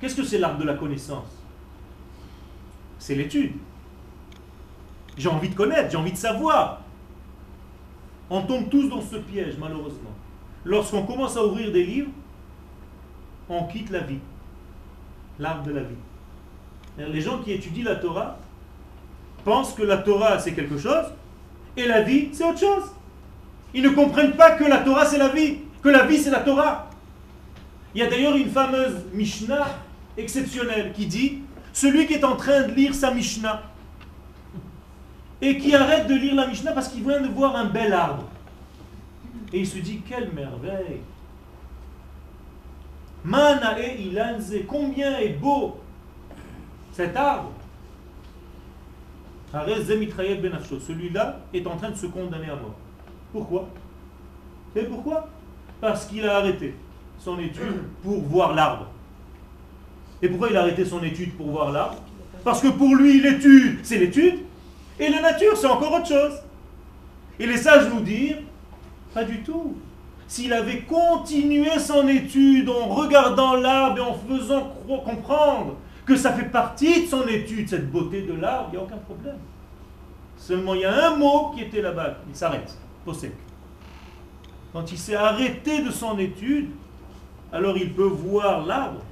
Qu'est-ce que c'est l'arbre de la connaissance? C'est l'étude. J'ai envie de connaître, j'ai envie de savoir. On tombe tous dans ce piège, malheureusement. Lorsqu'on commence à ouvrir des livres, on quitte la vie, l'arbre de la vie. Les gens qui étudient la Torah pensent que la Torah c'est quelque chose et la vie c'est autre chose. Ils ne comprennent pas que la Torah c'est la vie, que la vie c'est la Torah. Il y a d'ailleurs une fameuse Mishnah exceptionnelle qui dit celui qui est en train de lire sa Mishnah et qui arrête de lire la Mishnah parce qu'il vient de voir un bel arbre. Et il se dit, quelle merveille Manae ilanze, combien est beau cet arbre celui-là est en train de se condamner à mort. Pourquoi? Et pourquoi? Parce qu'il a arrêté son étude pour voir l'arbre. Et pourquoi il a arrêté son étude pour voir l'arbre? Parce que pour lui, l'étude, c'est l'étude, et la nature, c'est encore autre chose. Et les sages nous disent, pas du tout. S'il avait continué son étude en regardant l'arbre et en faisant comprendre que ça fait partie de son étude, cette beauté de l'arbre, il n'y a aucun problème. Seulement, il y a un mot qui était là-bas, il s'arrête, sec. quand il s'est arrêté de son étude, alors il peut voir l'arbre.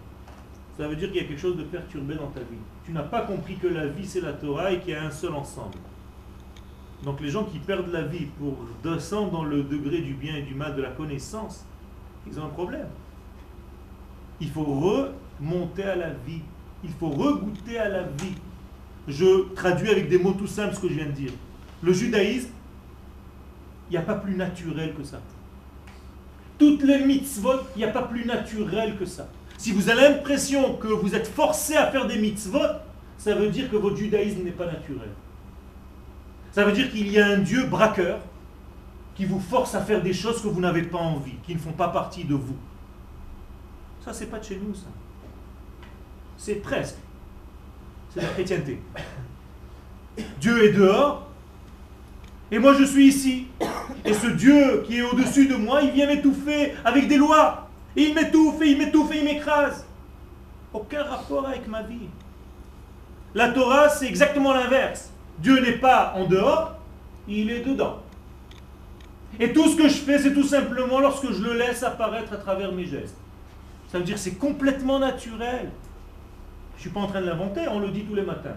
Ça veut dire qu'il y a quelque chose de perturbé dans ta vie. Tu n'as pas compris que la vie c'est la Torah et qu'il y a un seul ensemble. Donc les gens qui perdent la vie pour descendre dans le degré du bien et du mal de la connaissance, ils ont un problème. Il faut remonter à la vie. Il faut regoûter à la vie. Je traduis avec des mots tout simples ce que je viens de dire. Le judaïsme, il n'y a pas plus naturel que ça. Toutes les mitzvot, il n'y a pas plus naturel que ça. Si vous avez l'impression que vous êtes forcé à faire des mitzvot, ça veut dire que votre judaïsme n'est pas naturel. Ça veut dire qu'il y a un Dieu braqueur qui vous force à faire des choses que vous n'avez pas envie, qui ne font pas partie de vous. Ça, c'est pas de chez nous, ça. C'est presque. C'est la chrétienté. Dieu est dehors, et moi je suis ici. Et ce Dieu qui est au-dessus de moi, il vient m'étouffer avec des lois. Et il m'étouffe, et il m'étouffe, et il m'écrase. Aucun rapport avec ma vie. La Torah, c'est exactement l'inverse. Dieu n'est pas en dehors, il est dedans. Et tout ce que je fais, c'est tout simplement lorsque je le laisse apparaître à travers mes gestes. Ça veut dire c'est complètement naturel. Je ne suis pas en train de l'inventer, on le dit tous les matins.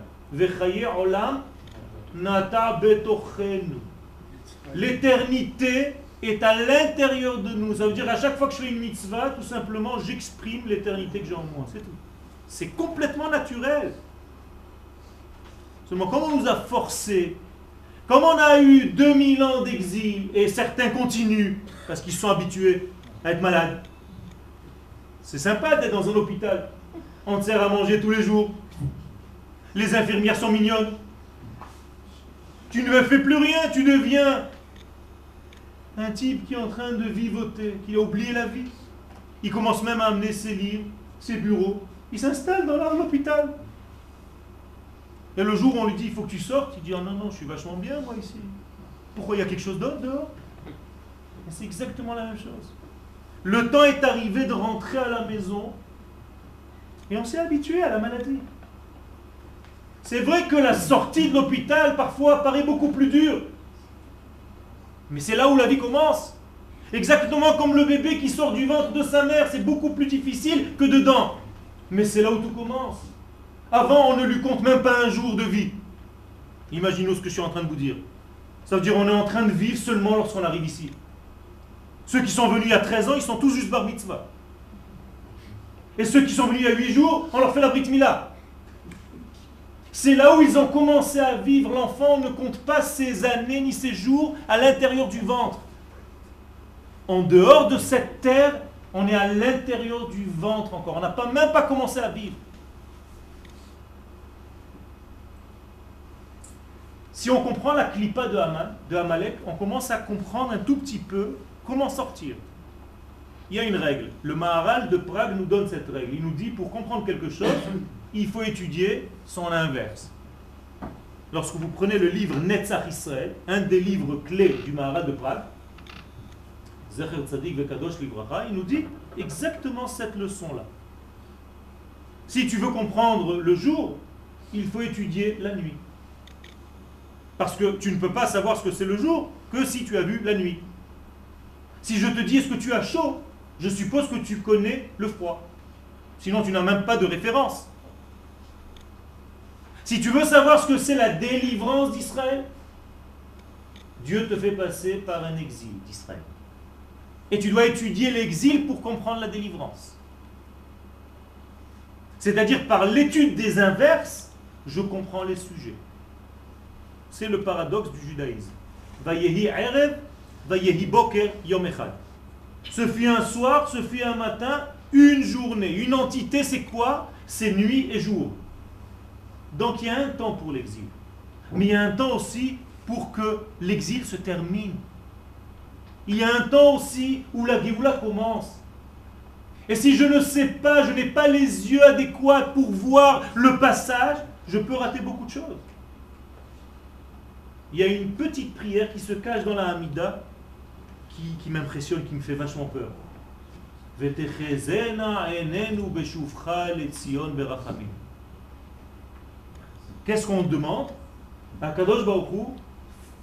L'éternité est à l'intérieur de nous. Ça veut dire à chaque fois que je fais une mitzvah, tout simplement, j'exprime l'éternité que j'ai en moi. C'est tout. C'est complètement naturel. Comment on nous a forcé Comme on a eu 2000 ans d'exil et certains continuent parce qu'ils sont habitués à être malades. C'est sympa d'être dans un hôpital. On te sert à manger tous les jours. Les infirmières sont mignonnes. Tu ne fais plus rien, tu deviens un type qui est en train de vivoter, qui a oublié la vie. Il commence même à amener ses livres, ses bureaux. Il s'installe dans l'hôpital. Et le jour où on lui dit il faut que tu sortes, il dit oh non, non, je suis vachement bien moi ici. Pourquoi il y a quelque chose d'autre dehors? C'est exactement la même chose. Le temps est arrivé de rentrer à la maison et on s'est habitué à la maladie. C'est vrai que la sortie de l'hôpital parfois paraît beaucoup plus dure. Mais c'est là où la vie commence. Exactement comme le bébé qui sort du ventre de sa mère, c'est beaucoup plus difficile que dedans. Mais c'est là où tout commence. Avant, on ne lui compte même pas un jour de vie. Imaginez ce que je suis en train de vous dire. Ça veut dire qu'on est en train de vivre seulement lorsqu'on arrive ici. Ceux qui sont venus il y a 13 ans, ils sont tous juste bar. Et ceux qui sont venus il y a 8 jours, on leur fait la brit mila. C'est là où ils ont commencé à vivre. L'enfant ne compte pas ses années ni ses jours à l'intérieur du ventre. En dehors de cette terre, on est à l'intérieur du ventre encore. On n'a même pas commencé à vivre. Si on comprend la clipa de, Haman, de on commence à comprendre un tout petit peu comment sortir. Il y a une règle. Le Maharal de Prague nous donne cette règle. Il nous dit pour comprendre quelque chose, il faut étudier son inverse. Lorsque vous prenez le livre Netzach Israël, un des livres clés du Maharal de Prague, il nous dit exactement cette leçon-là. Si tu veux comprendre le jour, il faut étudier la nuit. Parce que tu ne peux pas savoir ce que c'est le jour que si tu as vu la nuit. Si je te dis est-ce que tu as chaud, je suppose que tu connais le froid. Sinon tu n'as même pas de référence. Si tu veux savoir ce que c'est la délivrance d'Israël, Dieu te fait passer par un exil d'Israël. Et tu dois étudier l'exil pour comprendre la délivrance. C'est-à-dire par l'étude des inverses, je comprends les sujets. C'est le paradoxe du judaïsme. Vayehi erev, vayehi boker yom Ce fut un soir, ce fut un matin, une journée. Une entité, c'est quoi? C'est nuit et jour. Donc il y a un temps pour l'exil. Mais il y a un temps aussi pour que l'exil se termine. Il y a un temps aussi où la Géoula commence. Et si je ne sais pas, je n'ai pas les yeux adéquats pour voir le passage, je peux rater beaucoup de choses. Il y a une petite prière qui se cache dans la Hamida qui, m'impressionne, qui me fait vachement peur. Qu'est-ce qu'on demande? Kadosh Baruch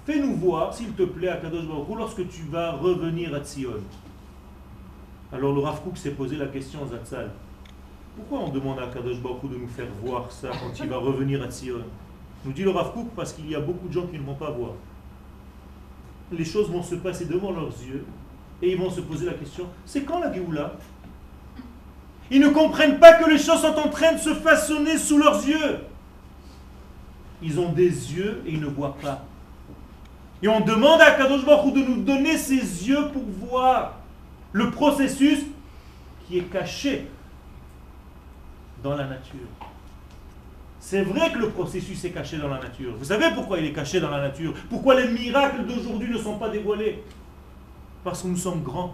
Fais-nous voir, s'il te plaît, à Kadosh Baruch lorsque tu vas revenir à Tzion. Alors le Rav s'est posé la question, Zatzal. Pourquoi on demande à Kadosh Baruch de nous faire voir ça quand il va revenir à Tzion? Nous dit le Rav parce qu'il y a beaucoup de gens qui ne vont pas voir. Les choses vont se passer devant leurs yeux et ils vont se poser la question, c'est quand la Géoula? Ils ne comprennent pas que les choses sont en train de se façonner sous leurs yeux. Ils ont des yeux et ils ne voient pas. Et on demande à Kadosh Baruch de nous donner ses yeux pour voir le processus qui est caché dans la nature. C'est vrai que le processus est caché dans la nature. Vous savez pourquoi il est caché dans la nature? Pourquoi les miracles d'aujourd'hui ne sont pas dévoilés? Parce que nous sommes grands.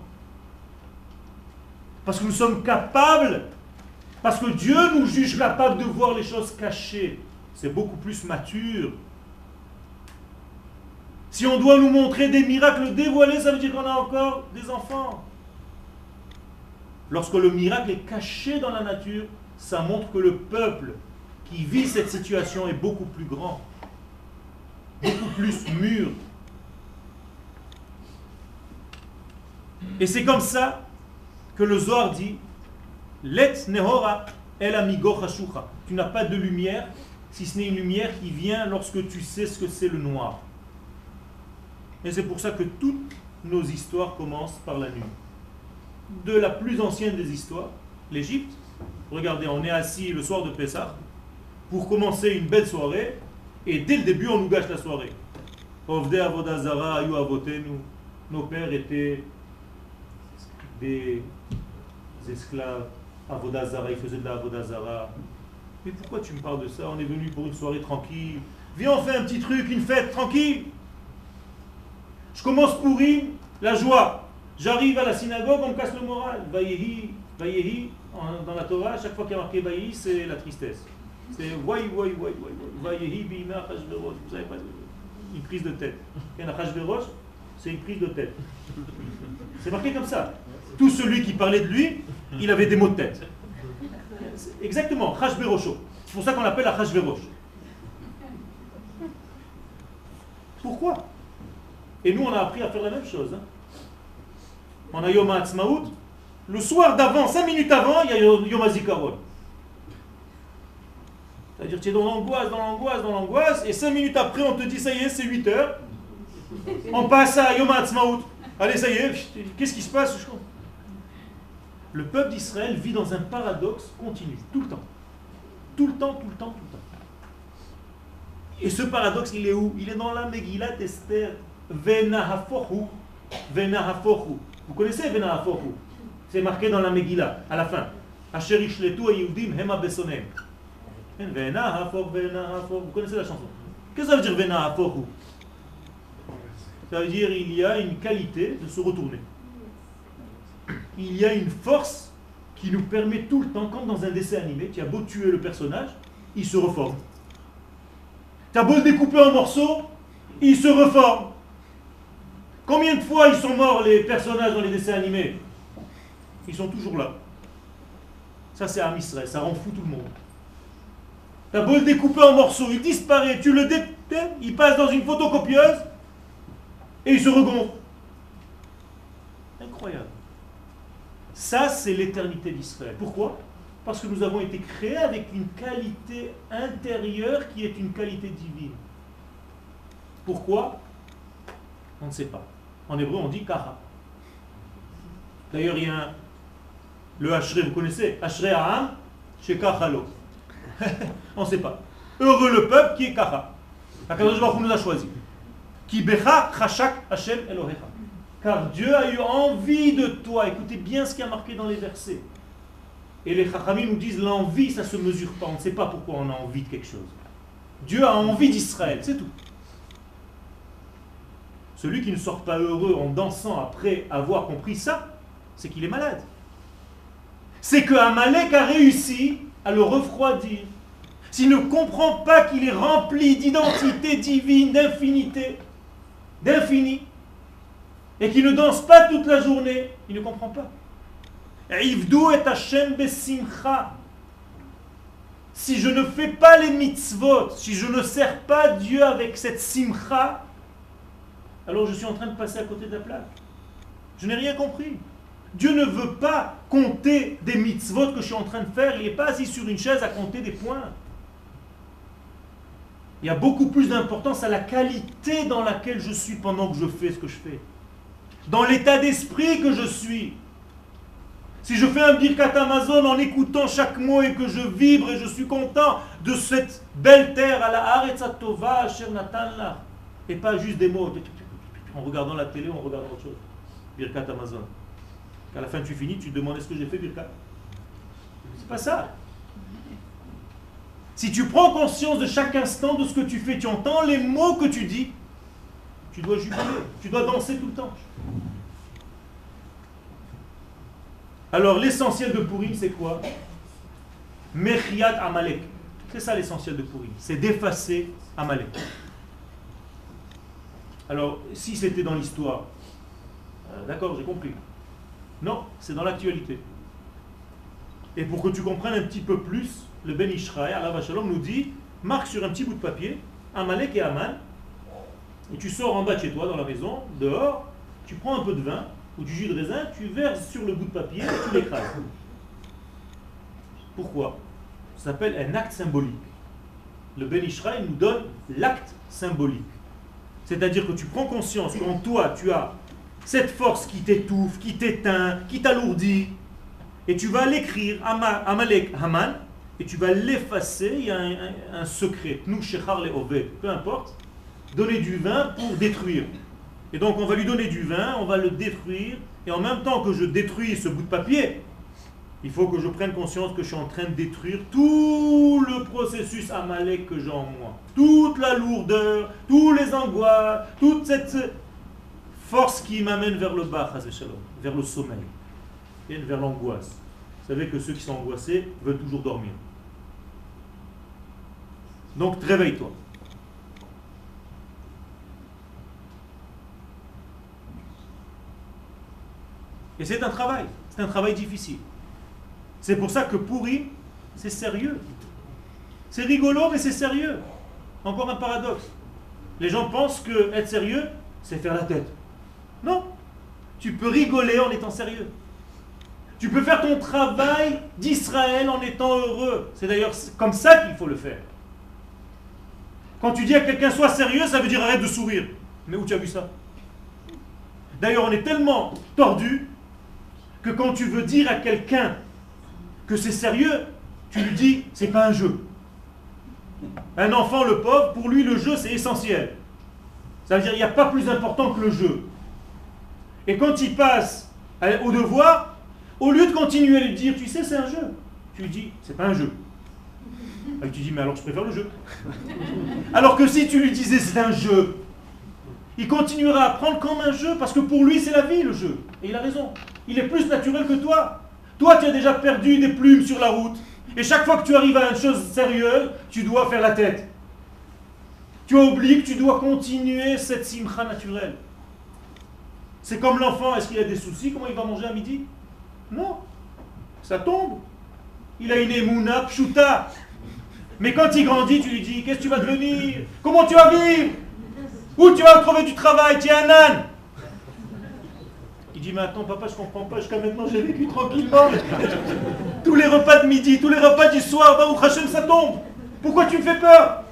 Parce que nous sommes capables, parce que Dieu nous juge capables de voir les choses cachées. C'est beaucoup plus mature. Si on doit nous montrer des miracles dévoilés, ça veut dire qu'on a encore des enfants. Lorsque le miracle est caché dans la nature, ça montre que le peuple qui vit cette situation est beaucoup plus grand, beaucoup plus mûr. Et c'est comme ça que le Zohar dit Let nehora el amigo Tu n'as pas de lumière si ce n'est une lumière qui vient lorsque tu sais ce que c'est le noir. Et c'est pour ça que toutes nos histoires commencent par la nuit. De la plus ancienne des histoires, l'Égypte. Regardez, on est assis le soir de Pessah pour commencer une belle soirée et dès le début on nous gâche la soirée. Nos pères étaient des esclaves, Avodazara, ils faisaient de la Avodazara. Mais pourquoi tu me parles de ça? On est venu pour une soirée tranquille. Viens, on fait un petit truc, une fête tranquille. Je commence pourri, la joie. J'arrive à la synagogue, on me casse le moral. Vayehi, Vayehi, dans la Torah, chaque fois qu'il y a marqué Vayehi, c'est la tristesse. C'est Voy, Voy, Voy, Voy. Vous pas, une prise de tête. C'est une prise de tête. C'est marqué comme ça. Tout celui qui parlait de lui, il avait des maux de tête. Exactement, Hashverosho. C'est pour ça qu'on l'appelle la. Pourquoi? Et nous, on a appris à faire la même chose. Hein. On a Yom HaAtzmaout. Le soir d'avant, cinq minutes avant, il y a Yom HaZikaron. C'est-à-dire tu es dans l'angoisse, dans l'angoisse, dans l'angoisse, et cinq minutes après, on te dit, ça y est, c'est 8 heures. On passe à Yom HaAtzmaout. Allez, ça y est, qu'est-ce qui se passe? Le peuple d'Israël vit dans un paradoxe continu, tout le temps. Tout le temps, tout le temps, tout le temps. Et ce paradoxe, il est où? Il est dans la Megillat Esther. Venahafohu. Vous connaissez Venahafohu? C'est marqué dans la Megillah, à la fin. Hema. Vous connaissez la chanson Qu'est-ce que ça veut dire Venahafohu ça veut dire qu'il y a une qualité de se retourner. Il y a une force qui nous permet tout le temps, comme dans un dessin animé, tu as beau tuer le personnage, il se reforme. Tu as beau le découper en morceaux, il se reforme. Combien de fois ils sont morts les personnages dans les dessins animés Ils sont toujours là. Ça c'est un Israël, ça rend fou tout le monde. Tu as beau le découper en morceaux, il disparaît, tu le découpes, il passe dans une photocopieuse, et il se regonfle. Incroyable. Ça, c'est l'éternité d'Israël. Pourquoi? Parce que nous avons été créés avec une qualité intérieure qui est une qualité divine. Pourquoi? On ne sait pas. En hébreu, on dit kara. D'ailleurs, il y a un, le Hachré, vous connaissez? Hachré Aham, chez Kachalo. [laughs] on ne sait pas. Heureux le peuple qui est Kacha. Akadosh Baruch nous a choisi. Car Dieu a eu envie de toi. Écoutez bien ce qui a marqué dans les versets. Et les Chachamim nous disent l'envie, ça ne se mesure pas. On ne sait pas pourquoi on a envie de quelque chose. Dieu a envie d'Israël, c'est tout. Celui qui ne sort pas heureux en dansant après avoir compris ça, c'est qu'il est malade. C'est que Amalek a réussi à le refroidir. S'il ne comprend pas qu'il est rempli d'identité divine, d'infinité, d'infini, et qui ne danse pas toute la journée, il ne comprend pas. Si je ne fais pas les mitzvot, si je ne sers pas Dieu avec cette simcha, alors je suis en train de passer à côté de la plaque. Je n'ai rien compris. Dieu ne veut pas compter des mitzvot que je suis en train de faire. Il n'est pas assis sur une chaise à compter des points. Il y a beaucoup plus d'importance à la qualité dans laquelle je suis pendant que je fais ce que je fais. Dans l'état d'esprit que je suis. Si je fais un birkat Amazon en écoutant chaque mot et que je vibre et je suis content de cette belle terre à la Tova, Cher Nathan et pas juste des mots en regardant la télé ou en regardant autre chose. Birkat Amazon. À la fin tu finis, tu te demandes est-ce que j'ai fait Birkat C'est pas ça. Si tu prends conscience de chaque instant de ce que tu fais, tu entends les mots que tu dis, tu dois jubiler, tu dois danser tout le temps. Alors l'essentiel de Purim, c'est quoi? Mechiat Amalek. C'est ça l'essentiel de Purim, c'est d'effacer Amalek. Alors, si c'était dans l'histoire, euh, d'accord, j'ai compris. Non, c'est dans l'actualité. Et pour que tu comprennes un petit peu plus, le Ben Ishraï, Allah Shalom, nous dit marque sur un petit bout de papier Amalek et Aman, et tu sors en bas de chez toi, dans la maison, dehors, tu prends un peu de vin ou du jus de raisin, tu verses sur le bout de papier et tu l'écrases. Pourquoi? Ça s'appelle un acte symbolique. Le Ben Ishraï nous donne l'acte symbolique. C'est-à-dire que tu prends conscience qu'en toi, tu as cette force qui t'étouffe, qui t'éteint, qui t'alourdit, et tu vas l'écrire, Amalek Haman, et tu vas l'effacer, il y a un, secret, nous shechar le peu importe, donner du vin pour détruire. Et donc on va lui donner du vin, on va le détruire, et en même temps que je détruis ce bout de papier, il faut que je prenne conscience que je suis en train de détruire tout le processus amalek que j'ai en moi. Toute la lourdeur, tous les angoisses, toute cette force qui m'amène vers le bas, vers le sommeil, vers l'angoisse. Vous savez que ceux qui sont angoissés veulent toujours dormir. Donc réveille-toi. Et c'est un travail, c'est un travail difficile. C'est pour ça que pourri, c'est sérieux. C'est rigolo, mais c'est sérieux. Encore un paradoxe. Les gens pensent que être sérieux, c'est faire la tête. Non. Tu peux rigoler en étant sérieux. Tu peux faire ton travail d'Israël en étant heureux. C'est d'ailleurs comme ça qu'il faut le faire. Quand tu dis à quelqu'un sois sérieux, ça veut dire arrête de sourire. Mais où tu as vu ça? D'ailleurs, on est tellement tordu que quand tu veux dire à quelqu'un que c'est sérieux, tu lui dis c'est pas un jeu. Un enfant, le pauvre, pour lui, le jeu, c'est essentiel. Ça veut dire qu'il n'y a pas plus important que le jeu. Et quand il passe au devoir, au lieu de continuer à lui dire, tu sais, c'est un jeu, tu lui dis, c'est pas un jeu. Et tu dis, mais alors je préfère le jeu. Alors que si tu lui disais, c'est un jeu, il continuera à prendre comme un jeu, parce que pour lui, c'est la vie, le jeu. Et il a raison. Il est plus naturel que toi. Toi, tu as déjà perdu des plumes sur la route. Et chaque fois que tu arrives à une chose sérieuse, tu dois faire la tête. Tu oublies que tu dois continuer cette simcha naturelle. C'est comme l'enfant, est-ce qu'il a des soucis Comment il va manger à midi Non. Ça tombe. Il a une émouna pshuta. Mais quand il grandit, tu lui dis, qu'est-ce que tu vas devenir? Comment tu vas vivre? Où tu vas trouver du travail? Tu es un âne. Il dit, mais attends, papa, je comprends pas, jusqu'à maintenant j'ai vécu tranquillement. tous les repas de midi, tous les repas du soir, bah, au Hachem, ça tombe. Pourquoi tu me fais peur?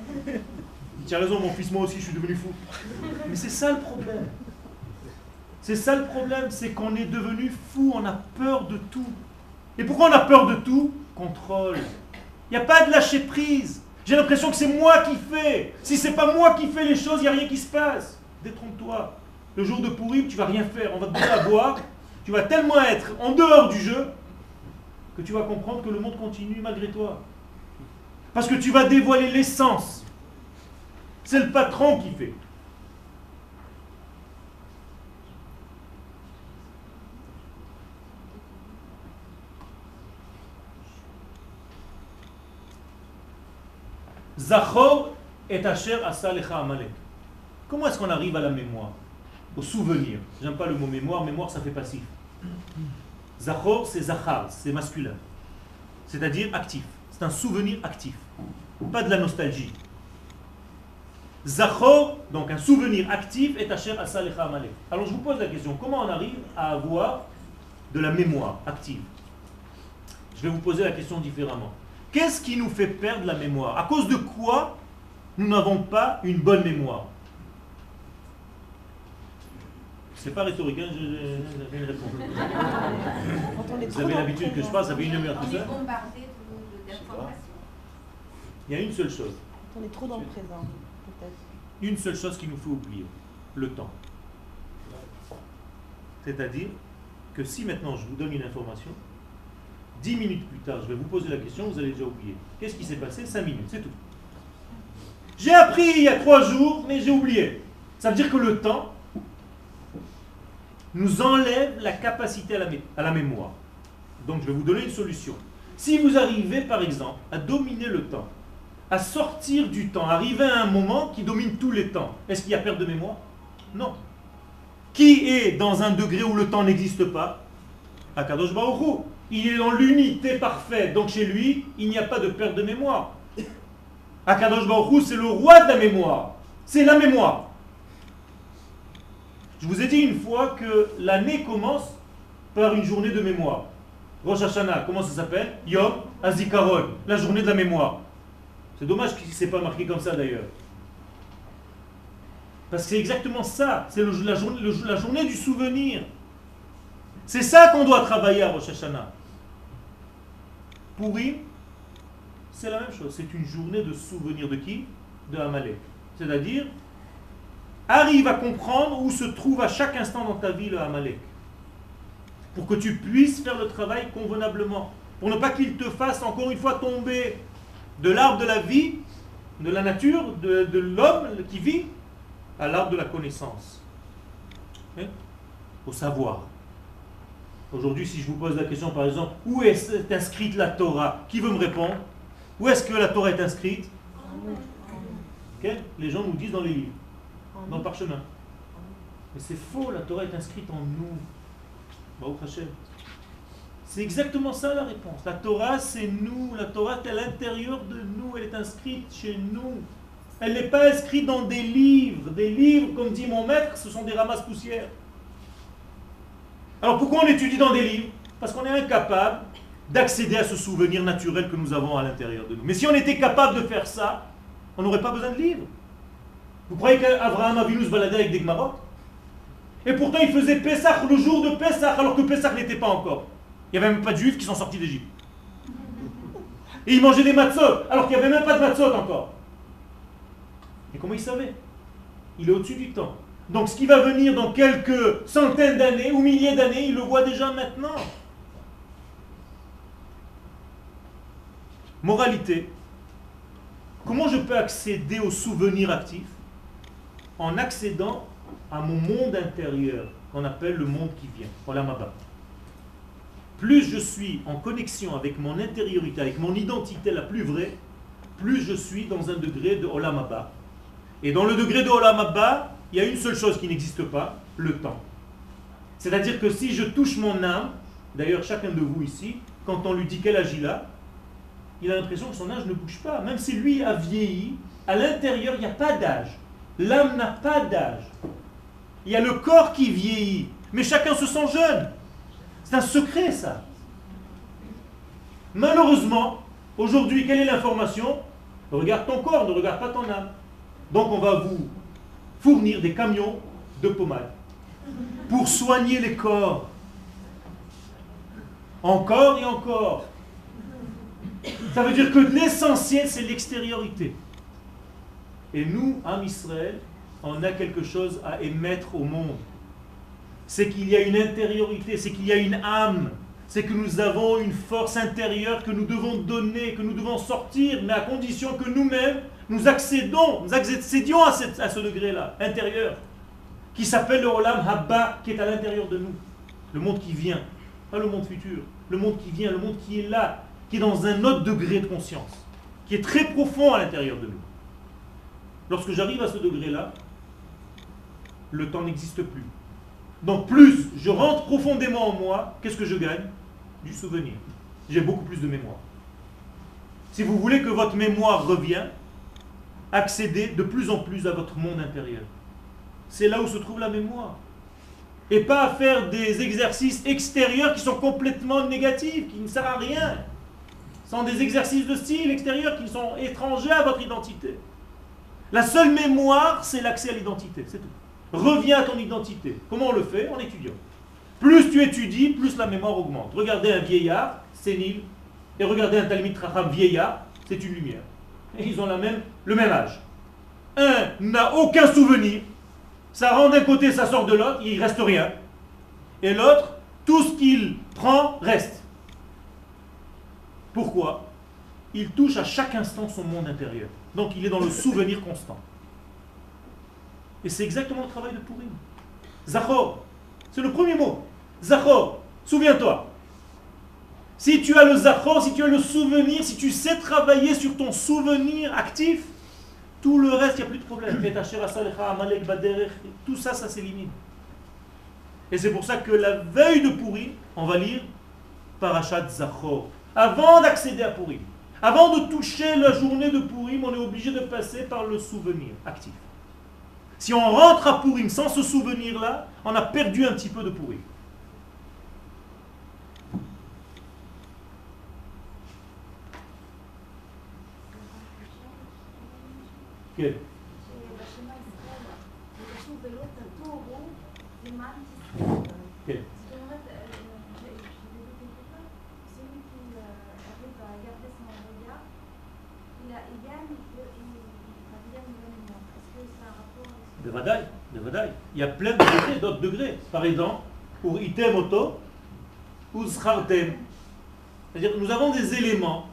Tu as raison, mon fils, moi aussi, je suis devenu fou. Mais c'est ça le problème. C'est ça le problème, c'est qu'on est devenu fou, on a peur de tout. Et pourquoi on a peur de tout? Contrôle. Il n'y a pas de lâcher prise. J'ai l'impression que c'est moi qui fais. Si c'est pas moi qui fais les choses, il n'y a rien qui se passe. Détrompe-toi le jour de pourri, tu vas rien faire, on va te donner à boire, tu vas tellement être en dehors du jeu que tu vas comprendre que le monde continue malgré toi. Parce que tu vas dévoiler l'essence. C'est le patron qui fait. Zachor et Asher Asalecha Amalek. Comment est-ce qu'on arrive à la mémoire au souvenir? J'aime pas le mot mémoire, mémoire ça fait passif. Zachor, c'est zachar, c'est masculin. C'est-à-dire actif. C'est un souvenir actif. Pas de la nostalgie. Zachor, donc un souvenir actif, est Asher Asalecha Amalek. Alors je vous pose la question, comment on arrive à avoir de la mémoire active? Je vais vous poser la question différemment. Qu'est-ce qui nous fait perdre la mémoire? À cause de quoi nous n'avons pas une bonne mémoire? C'est pas rhétorique, hein, j'ai une réponse. Vous avez l'habitude que je parle, ça fait une demi-heure tout ça. Il y a une seule chose. On est trop dans le présent, peut-être. Une seule chose qui nous fait oublier, le temps. C'est-à-dire que si maintenant je vous donne une information, dix minutes plus tard, je vais vous poser la question, vous allez déjà oublier. Qu'est-ce qui s'est passé? Cinq minutes, c'est tout. J'ai appris il y a trois jours, mais j'ai oublié. Ça veut dire que le temps nous enlève la capacité à la, à la mémoire. Donc je vais vous donner une solution. Si vous arrivez par exemple à dominer le temps, à sortir du temps, arriver à un moment qui domine tous les temps, est-ce qu'il y a perte de mémoire? Non. Qui est dans un degré où le temps n'existe pas? Akadosh Baruch Il est dans l'unité parfaite, donc chez lui, il n'y a pas de perte de mémoire. Akadosh Baruch c'est le roi de la mémoire. C'est la mémoire. Je vous ai dit une fois que l'année commence par une journée de mémoire. Rosh Hashanah, comment ça s'appelle? Yom Azikaron, la journée de la mémoire. C'est dommage qu'il ne s'est pas marqué comme ça d'ailleurs. Parce que c'est exactement ça, c'est la, journée, la journée du souvenir. C'est ça qu'on doit travailler à Rosh Hashanah. Purim, c'est la même chose. C'est une journée de souvenir de qui? De Amalek. C'est-à-dire, arrive à comprendre où se trouve à chaque instant dans ta vie le Amalek. Pour que tu puisses faire le travail convenablement. Pour ne pas qu'il te fasse encore une fois tomber de l'arbre de la vie, de la nature, de, l'homme qui vit, à l'arbre de la connaissance. Hein? Au savoir. Aujourd'hui, si je vous pose la question, par exemple, où est inscrite la Torah? Qui veut me répondre? Où est-ce que la Torah est inscrite? Les gens nous disent dans les livres, dans le parchemin. Mais c'est faux, la Torah est inscrite en nous. C'est exactement ça la réponse. La Torah, c'est nous. La Torah est à l'intérieur de nous. Elle est inscrite chez nous. Elle n'est pas inscrite dans des livres. Des livres, comme dit mon maître, ce sont des ramasses poussières. Alors pourquoi on étudie dans des livres? Parce qu'on est incapable d'accéder à ce souvenir naturel que nous avons à l'intérieur de nous. Mais si on était capable de faire ça, on n'aurait pas besoin de livres. Vous croyez qu'Abraham a vu nous se balader avec des gmarottes? Et pourtant il faisait Pessah le jour de Pessah alors que Pessah n'était pas encore. Il n'y avait même pas de juifs qui sont sortis d'Égypte. Et ils mangeaient des matzot, alors qu'il n'y avait même pas de matzot encore. Et comment il savait Il est au-dessus du temps. Donc ce qui va venir dans quelques centaines d'années ou milliers d'années, il le voit déjà maintenant. Moralité. Comment je peux accéder au souvenir actif En accédant à mon monde intérieur, qu'on appelle le monde qui vient. Voilà ma barre plus je suis en connexion avec mon intériorité, avec mon identité la plus vraie, plus je suis dans un degré de Olam Abba. Et dans le degré de Olam Abba, il y a une seule chose qui n'existe pas, le temps. C'est-à-dire que si je touche mon âme, d'ailleurs chacun de vous ici, quand on lui dit quel âge il a, il a l'impression que son âge ne bouge pas. Même si lui a vieilli, à l'intérieur, il n'y a pas d'âge. L'âme n'a pas d'âge. Il y a le corps qui vieillit, mais chacun se sent jeune. C'est un secret, ça. Malheureusement, aujourd'hui, quelle est l'information? Regarde ton corps, ne regarde pas ton âme. Donc on va vous fournir des camions de pommade pour soigner les corps. Encore et encore. Ça veut dire que l'essentiel, c'est l'extériorité. Et nous, en Israël, on a quelque chose à émettre au monde c'est qu'il y a une intériorité, c'est qu'il y a une âme, c'est que nous avons une force intérieure que nous devons donner, que nous devons sortir, mais à condition que nous-mêmes, nous accédons, nous accédions à, ce degré-là, intérieur, qui s'appelle le Olam Habba, qui est à l'intérieur de nous. Le monde qui vient, pas le monde futur, le monde qui vient, le monde qui est là, qui est dans un autre degré de conscience, qui est très profond à l'intérieur de nous. Lorsque j'arrive à ce degré-là, le temps n'existe plus. Donc plus je rentre profondément en moi, qu'est-ce que je gagne? Du souvenir. J'ai beaucoup plus de mémoire. Si vous voulez que votre mémoire revienne, accéder de plus en plus à votre monde intérieur. C'est là où se trouve la mémoire. Et pas à faire des exercices extérieurs qui sont complètement négatifs, qui ne servent à rien. Ce sont des exercices de style extérieur qui sont étrangers à votre identité. La seule mémoire, c'est l'accès à l'identité, c'est tout. Reviens à ton identité. Comment on le fait? En étudiant. Plus tu étudies, plus la mémoire augmente. Regardez un vieillard, sénile, et regardez un Talmud Tracham vieillard, c'est une lumière. Et ils ont le même âge. Un n'a aucun souvenir, ça rentre d'un côté, ça sort de l'autre, il ne reste rien. Et l'autre, tout ce qu'il prend reste. Pourquoi? Il touche à chaque instant son monde intérieur. Donc il est dans le souvenir constant. Et c'est exactement le travail de Pourim. Zachor, c'est le premier mot. Zachor, souviens-toi. Si tu as le Zachor, si tu as le souvenir, si tu sais travailler sur ton souvenir actif, tout le reste, il n'y a plus de problème. Tout ça, ça s'élimine. Et c'est pour ça que la veille de Pourim, on va lire Parashat Zachor. Avant d'accéder à Pourim, avant de toucher la journée de Pourim, on est obligé de passer par le souvenir actif. Si on rentre à Pourim sans ce souvenir-là, on a perdu un petit peu de Pourim. Quel? Quel? Il y a plein de degrés, d'autres degrés. Par exemple, pour item auto, ou schartem. C'est-à-dire nous avons des éléments,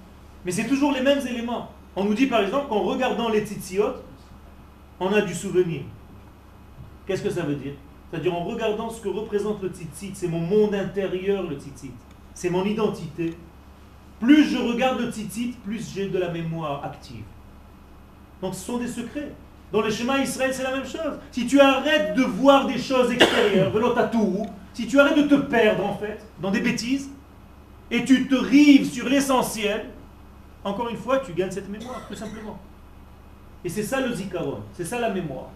mais c'est toujours les mêmes éléments. On nous dit par exemple qu'en regardant les tzitziot, on a du souvenir. Qu'est-ce que ça veut dire? C'est-à-dire en regardant ce que représente le tzitzit, c'est mon monde intérieur le tzitzit, c'est mon identité. Plus je regarde le tzitzit, plus j'ai de la mémoire active. Donc ce sont des secrets. Dans le schéma Israël, c'est la même chose. Si tu arrêtes de voir des choses extérieures, [coughs] si tu arrêtes de te perdre en fait dans des bêtises, et tu te rives sur l'essentiel, encore une fois, tu gagnes cette mémoire, tout simplement. Et c'est ça le zikaron, c'est ça la mémoire.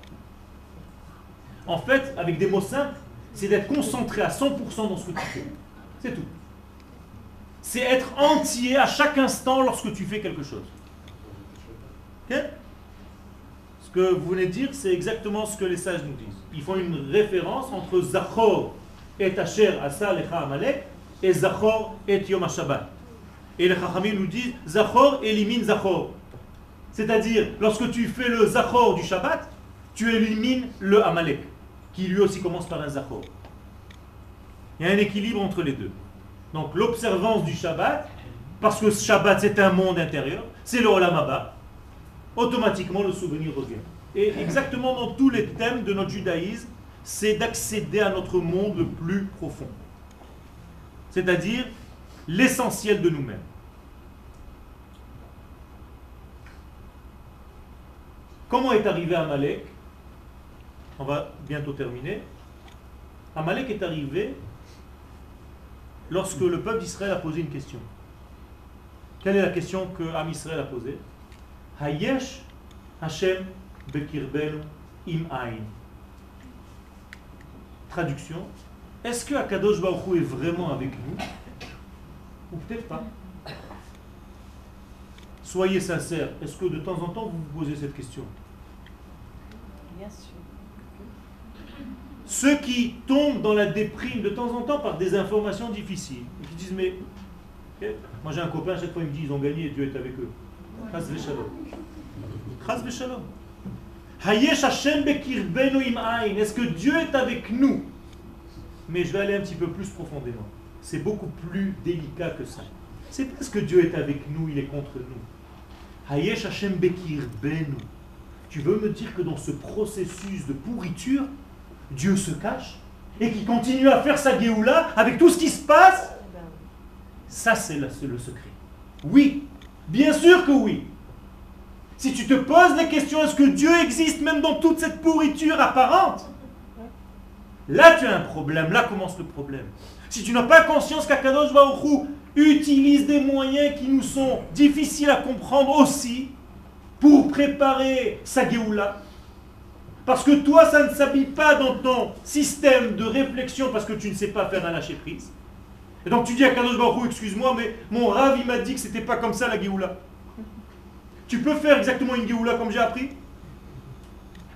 En fait, avec des mots simples, c'est d'être concentré à 100% dans ce que tu fais. C'est tout. C'est être entier à chaque instant lorsque tu fais quelque chose. Ok? Que vous venez de dire, c'est exactement ce que les sages nous disent. Ils font une référence entre Zachor et Asher Asa Lecha Amalek et Zachor et Yom HaShabbat. Et les Chachamim nous disent Zachor élimine Zachor. C'est-à-dire, lorsque tu fais le Zachor du Shabbat, tu élimines le Amalek, qui lui aussi commence par un Zachor. Il y a un équilibre entre les deux. Donc l'observance du Shabbat, parce que Shabbat c'est un monde intérieur, c'est le Olam automatiquement le souvenir revient. Et exactement dans tous les thèmes de notre judaïsme, c'est d'accéder à notre monde le plus profond. C'est-à-dire l'essentiel de nous-mêmes. Comment est arrivé Amalek? On va bientôt terminer. Amalek est arrivé lorsque le peuple d'Israël a posé une question. Quelle est la question que Am Israël a posée? Hayesh Hashem Bekirbenu Im Ain. Traduction Est-ce que Akadosh Baruch est vraiment avec nous? Ou peut-être pas Soyez sincères, est-ce que de temps en temps vous vous posez cette question? Bien sûr. Ceux qui tombent dans la déprime de temps en temps par des informations difficiles, et qui disent mais moi j'ai un copain, chaque fois il me dit ils ont gagné, Dieu est avec eux. Est-ce que Dieu est avec nous? Mais je vais aller un petit peu plus profondément. C'est beaucoup plus délicat que ça. C'est parce que Dieu est avec nous, il est contre nous. Hayesh Hashem Bekir Tu veux me dire que dans ce processus de pourriture, Dieu se cache et qu'il continue à faire sa Géoula avec tout ce qui se passe? Ça, c'est le secret. Oui, Bien sûr que oui. Si tu te poses la question, est-ce que Dieu existe même dans toute cette pourriture apparente? Là, tu as un problème. Là commence le problème. Si tu n'as pas conscience qu'Akadosh Baruch utilise des moyens qui nous sont difficiles à comprendre aussi, pour préparer sa Géoula. Parce que toi, ça ne s'habille pas dans ton système de réflexion parce que tu ne sais pas faire un lâcher prise. Et donc tu dis à Kadosh Baruch excuse-moi, mais mon rave, il m'a dit que c'était pas comme ça la Géoula. Tu peux faire exactement une Géoula comme j'ai appris?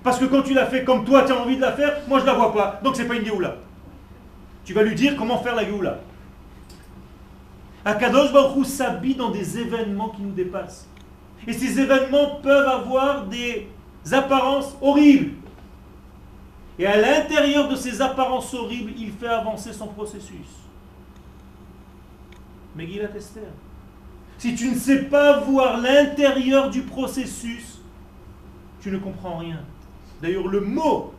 Parce que quand tu l'as fait comme toi, tu as envie de la faire, moi je la vois pas. Donc c'est pas une Géoula. Tu vas lui dire comment faire la Géoula. Akadosh Baruch s'habille dans des événements qui nous dépassent. Et ces événements peuvent avoir des apparences horribles. Et à l'intérieur de ces apparences horribles, il fait avancer son processus. Mais Megillat Esther. Si tu ne sais pas voir l'intérieur du processus, tu ne comprends rien. D'ailleurs, le mot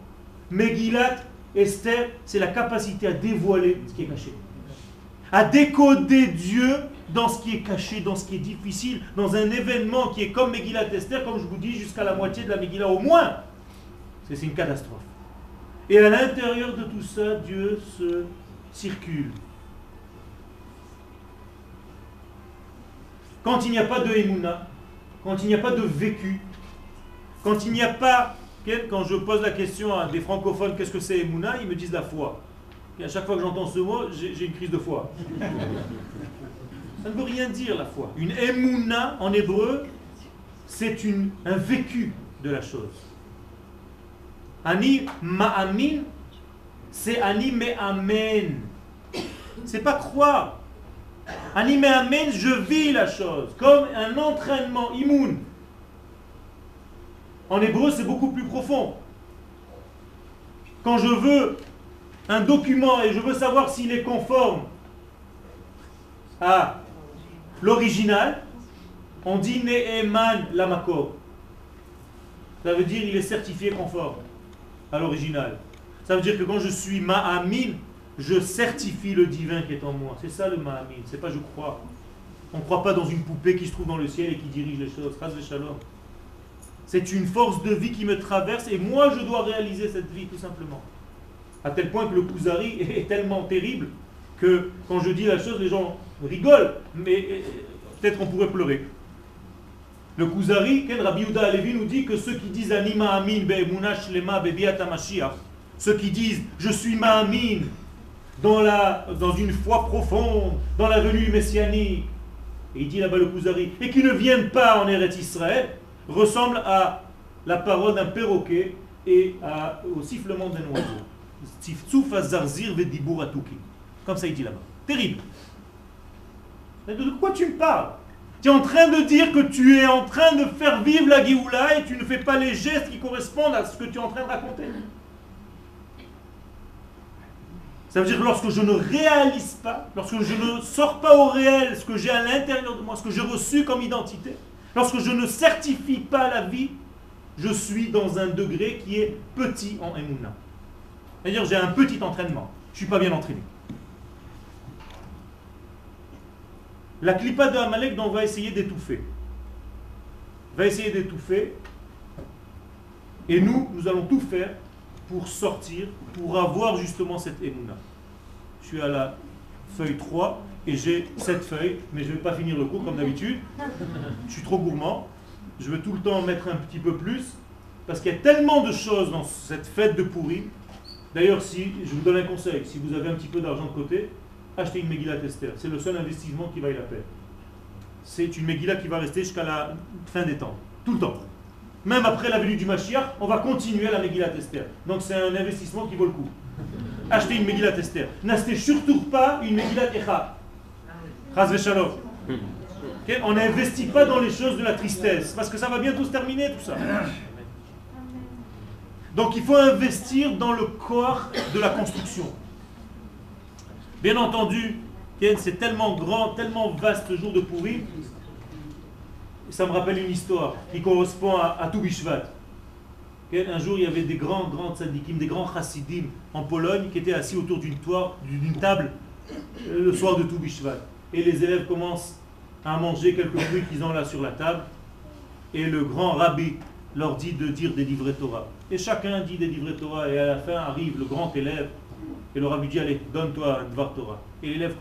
Megillat Esther, c'est la capacité à dévoiler ce qui est caché. À décoder Dieu dans ce qui est caché, dans ce qui est difficile, dans un événement qui est comme Megillat Esther, comme je vous dis, jusqu'à la moitié de la Megillah au moins. C'est une catastrophe. Et à l'intérieur de tout ça, Dieu se circule. Quand il n'y a pas de Emouna, quand il n'y a pas de vécu, quand il n'y a pas, quand je pose la question à des francophones, qu'est-ce que c'est Emouna, ils me disent la foi. Et à chaque fois que j'entends ce mot, j'ai une crise de foi. Ça ne veut rien dire la foi. Une Emouna en hébreu, c'est un vécu de la chose. Ani ma'amin, c'est ani me'amen. C'est pas croire. Ani me'amen, je vis la chose. Comme un entraînement immun. En hébreu, c'est beaucoup plus profond. Quand je veux un document et je veux savoir s'il est conforme à l'original, on dit Ne'eman Lamakor. Ça veut dire il est certifié conforme à l'original. Ça veut dire que quand je suis Ma'amin, je certifie le divin qui est en moi. C'est ça le Ma'amin. C'est pas je crois. On ne croit pas dans une poupée qui se trouve dans le ciel et qui dirige les choses. C'est une force de vie qui me traverse et moi je dois réaliser cette vie tout simplement. À tel point que le Kuzari [laughs] est tellement terrible que quand je dis la chose, les gens rigolent, mais euh, peut-être on pourrait pleurer. Le Kuzari, Ken Rabbi Yuda Alevi nous dit que ceux qui disent Anima Amin Lema ceux qui disent Je suis Ma'amin dans, la, dans une foi profonde, dans la venue messianique, et il dit là-bas le Kuzari, et qui ne viennent pas en Eretz Israël, ressemblent à la parole d'un perroquet et au sifflement d'un oiseau. Comme ça il dit là-bas. Terrible. De quoi tu me parles? Tu es en train de dire que tu es en train de faire vivre la Géoula et tu ne fais pas les gestes qui correspondent à ce que tu es en train de raconter? Ça veut dire que lorsque je ne réalise pas, lorsque je ne sors pas au réel ce que j'ai à l'intérieur de moi, ce que j'ai reçu comme identité, lorsque je ne certifie pas la vie, je suis dans un degré qui est petit en Emouna. C'est-à-dire j'ai un petit entraînement. Je ne suis pas bien entraîné. La clipa de Amalek, on va essayer d'étouffer. Va essayer d'étouffer. Et nous, nous allons tout faire pour sortir, pour avoir justement cette émouna. Je suis à la feuille 3 et j'ai cette feuille, mais je ne vais pas finir le cours comme d'habitude. Je suis trop gourmand. Je veux tout le temps mettre un petit peu plus, parce qu'il y a tellement de choses dans cette fête de pourri. D'ailleurs, si je vous donne un conseil, si vous avez un petit peu d'argent de côté, achetez une Megillah Tester. C'est le seul investissement qui vaille la peine. C'est une Megillah qui va rester jusqu'à la fin des temps. Tout le temps. Même après la venue du Mashiach, on va continuer à la Megillah Tester. Donc c'est un investissement qui vaut le coup. Achetez une Megillah Tester. N'achetez surtout pas une Megillah Echa. On n'investit pas dans les choses de la tristesse, parce que ça va bientôt se terminer tout ça. Donc il faut investir dans le corps de la construction. Bien entendu, c'est tellement grand, tellement vaste jour de pourri. Ça me rappelle une histoire qui correspond à, à Toubishvat. Un jour, il y avait des grands, grands tzadikim, des grands chassidim en Pologne qui étaient assis autour d'une table euh, le soir de Toubishvat. Et les élèves commencent à manger quelques fruits qu'ils ont là sur la table. Et le grand rabbi leur dit de dire des livrets Torah. Et chacun dit des livrets Torah. Et à la fin arrive le grand élève et le rabbi dit, allez, donne-toi un Dvar Torah. Et l'élève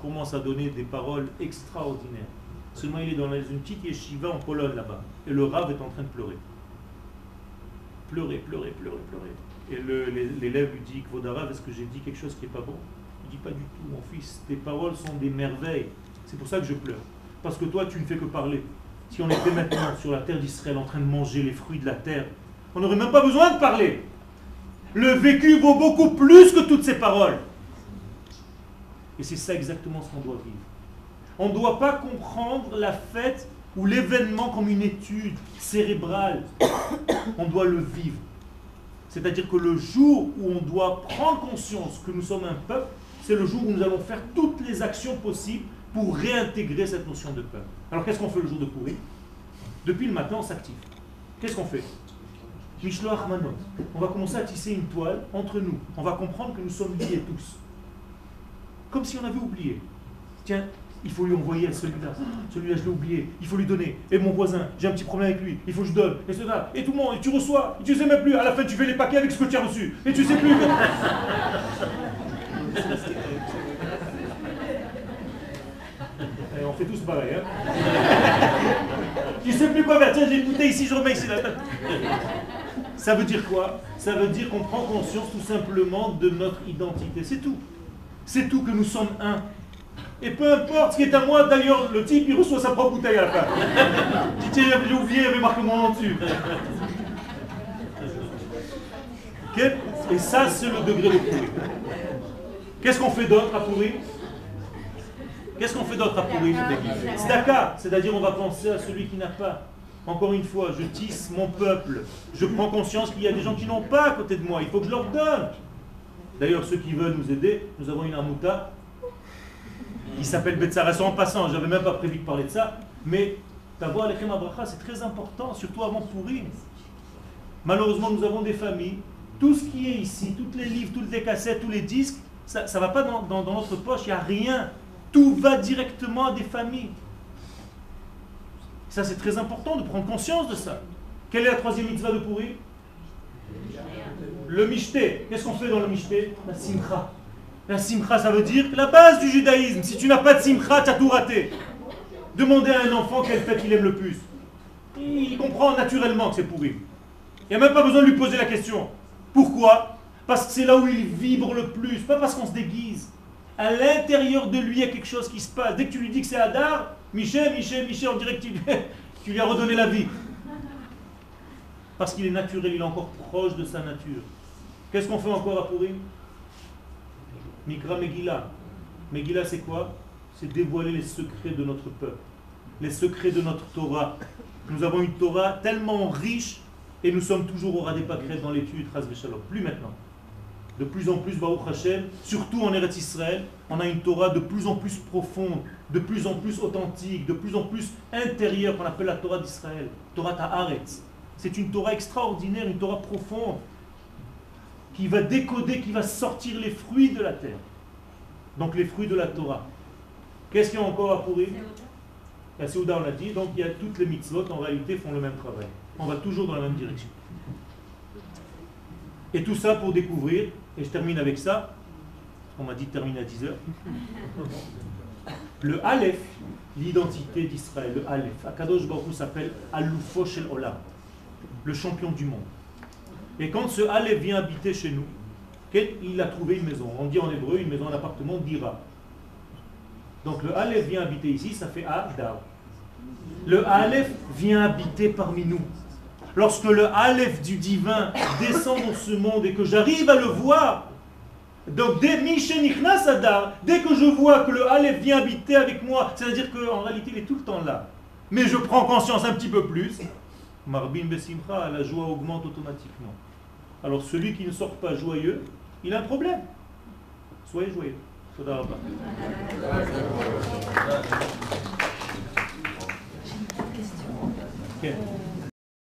commence à donner des paroles extraordinaires. Seulement, il est dans une petite yeshiva en Pologne là-bas. Et le rave est en train de pleurer. Pleurer, pleurer, pleurer, pleurer. Et l'élève lui dit Kvodarav, est-ce que j'ai dit quelque chose qui n'est pas bon? Dit Pas du tout, mon fils, tes paroles sont des merveilles. C'est pour ça que je pleure. Parce que toi, tu ne fais que parler. Si on était maintenant sur la terre d'Israël en train de manger les fruits de la terre, on n'aurait même pas besoin de parler. Le vécu vaut beaucoup plus que toutes ces paroles. Et c'est ça exactement ce qu'on doit vivre. On ne doit pas comprendre la fête ou l'événement comme une étude cérébrale. On doit le vivre. C'est-à-dire que le jour où on doit prendre conscience que nous sommes un peuple, c'est le jour où nous allons faire toutes les actions possibles pour réintégrer cette notion de peuple. Alors qu'est-ce qu'on fait le jour de pourri? Depuis le matin, on s'active. Qu'est-ce qu'on fait? Mishloach Manot. On va commencer à tisser une toile entre nous. On va comprendre que nous sommes liés tous. Comme si on avait oublié. Tiens, il faut lui envoyer à celui-là. Celui-là, je l'ai oublié. Il faut lui donner. Et mon voisin, j'ai un petit problème avec lui. Il faut que je donne. Et cela. Et tout le monde. Et tu reçois. Et tu sais même plus. À la fin, tu fais les paquets avec ce que tu as reçu. Et tu sais plus. [laughs] on fait tous pareil. Hein [laughs] tu sais plus quoi faire. Tiens, j'ai une bouteille ici, je remets ici. [laughs] Ça veut dire quoi? Ça veut dire qu'on prend conscience tout simplement de notre identité. C'est tout. C'est tout que nous sommes un. Et peu importe ce qui est à moi, d'ailleurs, le type, il reçoit sa propre bouteille à la fin. [laughs] Tiens, j'ai oublié, avait marqué mon nom dessus. Et ça, c'est le degré de pourri. Qu'est-ce qu'on fait d'autre à pourrir? Qu'est-ce qu'on fait d'autre à pourrir Zdaka, c'est-à-dire on va penser à celui qui n'a pas. Encore une fois, je tisse mon peuple. Je prends conscience qu'il y a des gens qui n'ont pas à côté de moi. Il faut que je leur donne. D'ailleurs, ceux qui veulent nous aider, nous avons une amouta qui s'appelle Betsara. En passant, je n'avais même pas prévu de parler de ça. Mais voix les Abracha, c'est très important, surtout avant pourrir. Malheureusement, nous avons des familles. Tout ce qui est ici, tous les livres, toutes les cassettes, tous les disques, ça ne va pas dans, dans notre poche, il n'y a rien. Tout va directement à des familles. Ça, c'est très important de prendre conscience de ça. Quelle est la troisième mitzvah de pourrir Le mishté. Qu'est-ce qu'on fait dans le mishté La simcha. La simcha, ça veut dire la base du judaïsme. Si tu n'as pas de simcha, tu as tout raté. Demandez à un enfant quelle fête il aime le plus. Il comprend naturellement que c'est pourri. Il n'y a même pas besoin de lui poser la question. Pourquoi? Parce que c'est là où il vibre le plus, pas parce qu'on se déguise. À l'intérieur de lui, il y a quelque chose qui se passe. Dès que tu lui dis que c'est Hadar, Michel, Michel, Michel, on dirait que tu, lui [laughs] as redonné la vie. Parce qu'il est naturel, il est encore proche de sa nature. Qu'est-ce qu'on fait encore à Purim? Mikra Megillah. Megillah, c'est quoi? C'est dévoiler les secrets de notre peuple, les secrets de notre Torah. Nous avons une Torah tellement riche et nous sommes toujours au ras des pâquerettes dans l'étude, Plus maintenant de plus en plus, Baruch Hashem, surtout en Eretz Israël, on a une Torah de plus en plus profonde, de plus en plus authentique, de plus en plus intérieure, qu'on appelle la Torah d'Israël, Torah Ta'aretz. C'est une Torah extraordinaire, une Torah profonde, qui va décoder, qui va sortir les fruits de la terre. Donc les fruits de la Torah. Qu'est-ce qu'il y a encore à pourrir La Séouda, on l'a dit, donc il y a toutes les mitzvot, en réalité, font le même travail. On va toujours dans la même direction. Et tout ça pour découvrir et je termine avec ça. On m'a dit de terminer à 10 heures. Le Aleph, l'identité d'Israël, le Aleph. Akadosh Baruch s'appelle Aloufo Shel Olam, le champion du monde. Et quand ce Aleph vient habiter chez nous, il a trouvé une maison. On dit en hébreu une maison, un appartement d'Ira. Donc le Aleph vient habiter ici, ça fait Adar. Le Aleph vient habiter parmi nous lorsque le Aleph du divin descend dans ce monde et que j'arrive à le voir, donc dès dès que je vois que le Aleph vient habiter avec moi, c'est-à-dire qu'en réalité il est tout le temps là, mais je prends conscience un petit peu plus, Marbin Besimcha, la joie augmente automatiquement. Alors celui qui ne sort pas joyeux, il a un problème. Soyez joyeux. J'ai une question.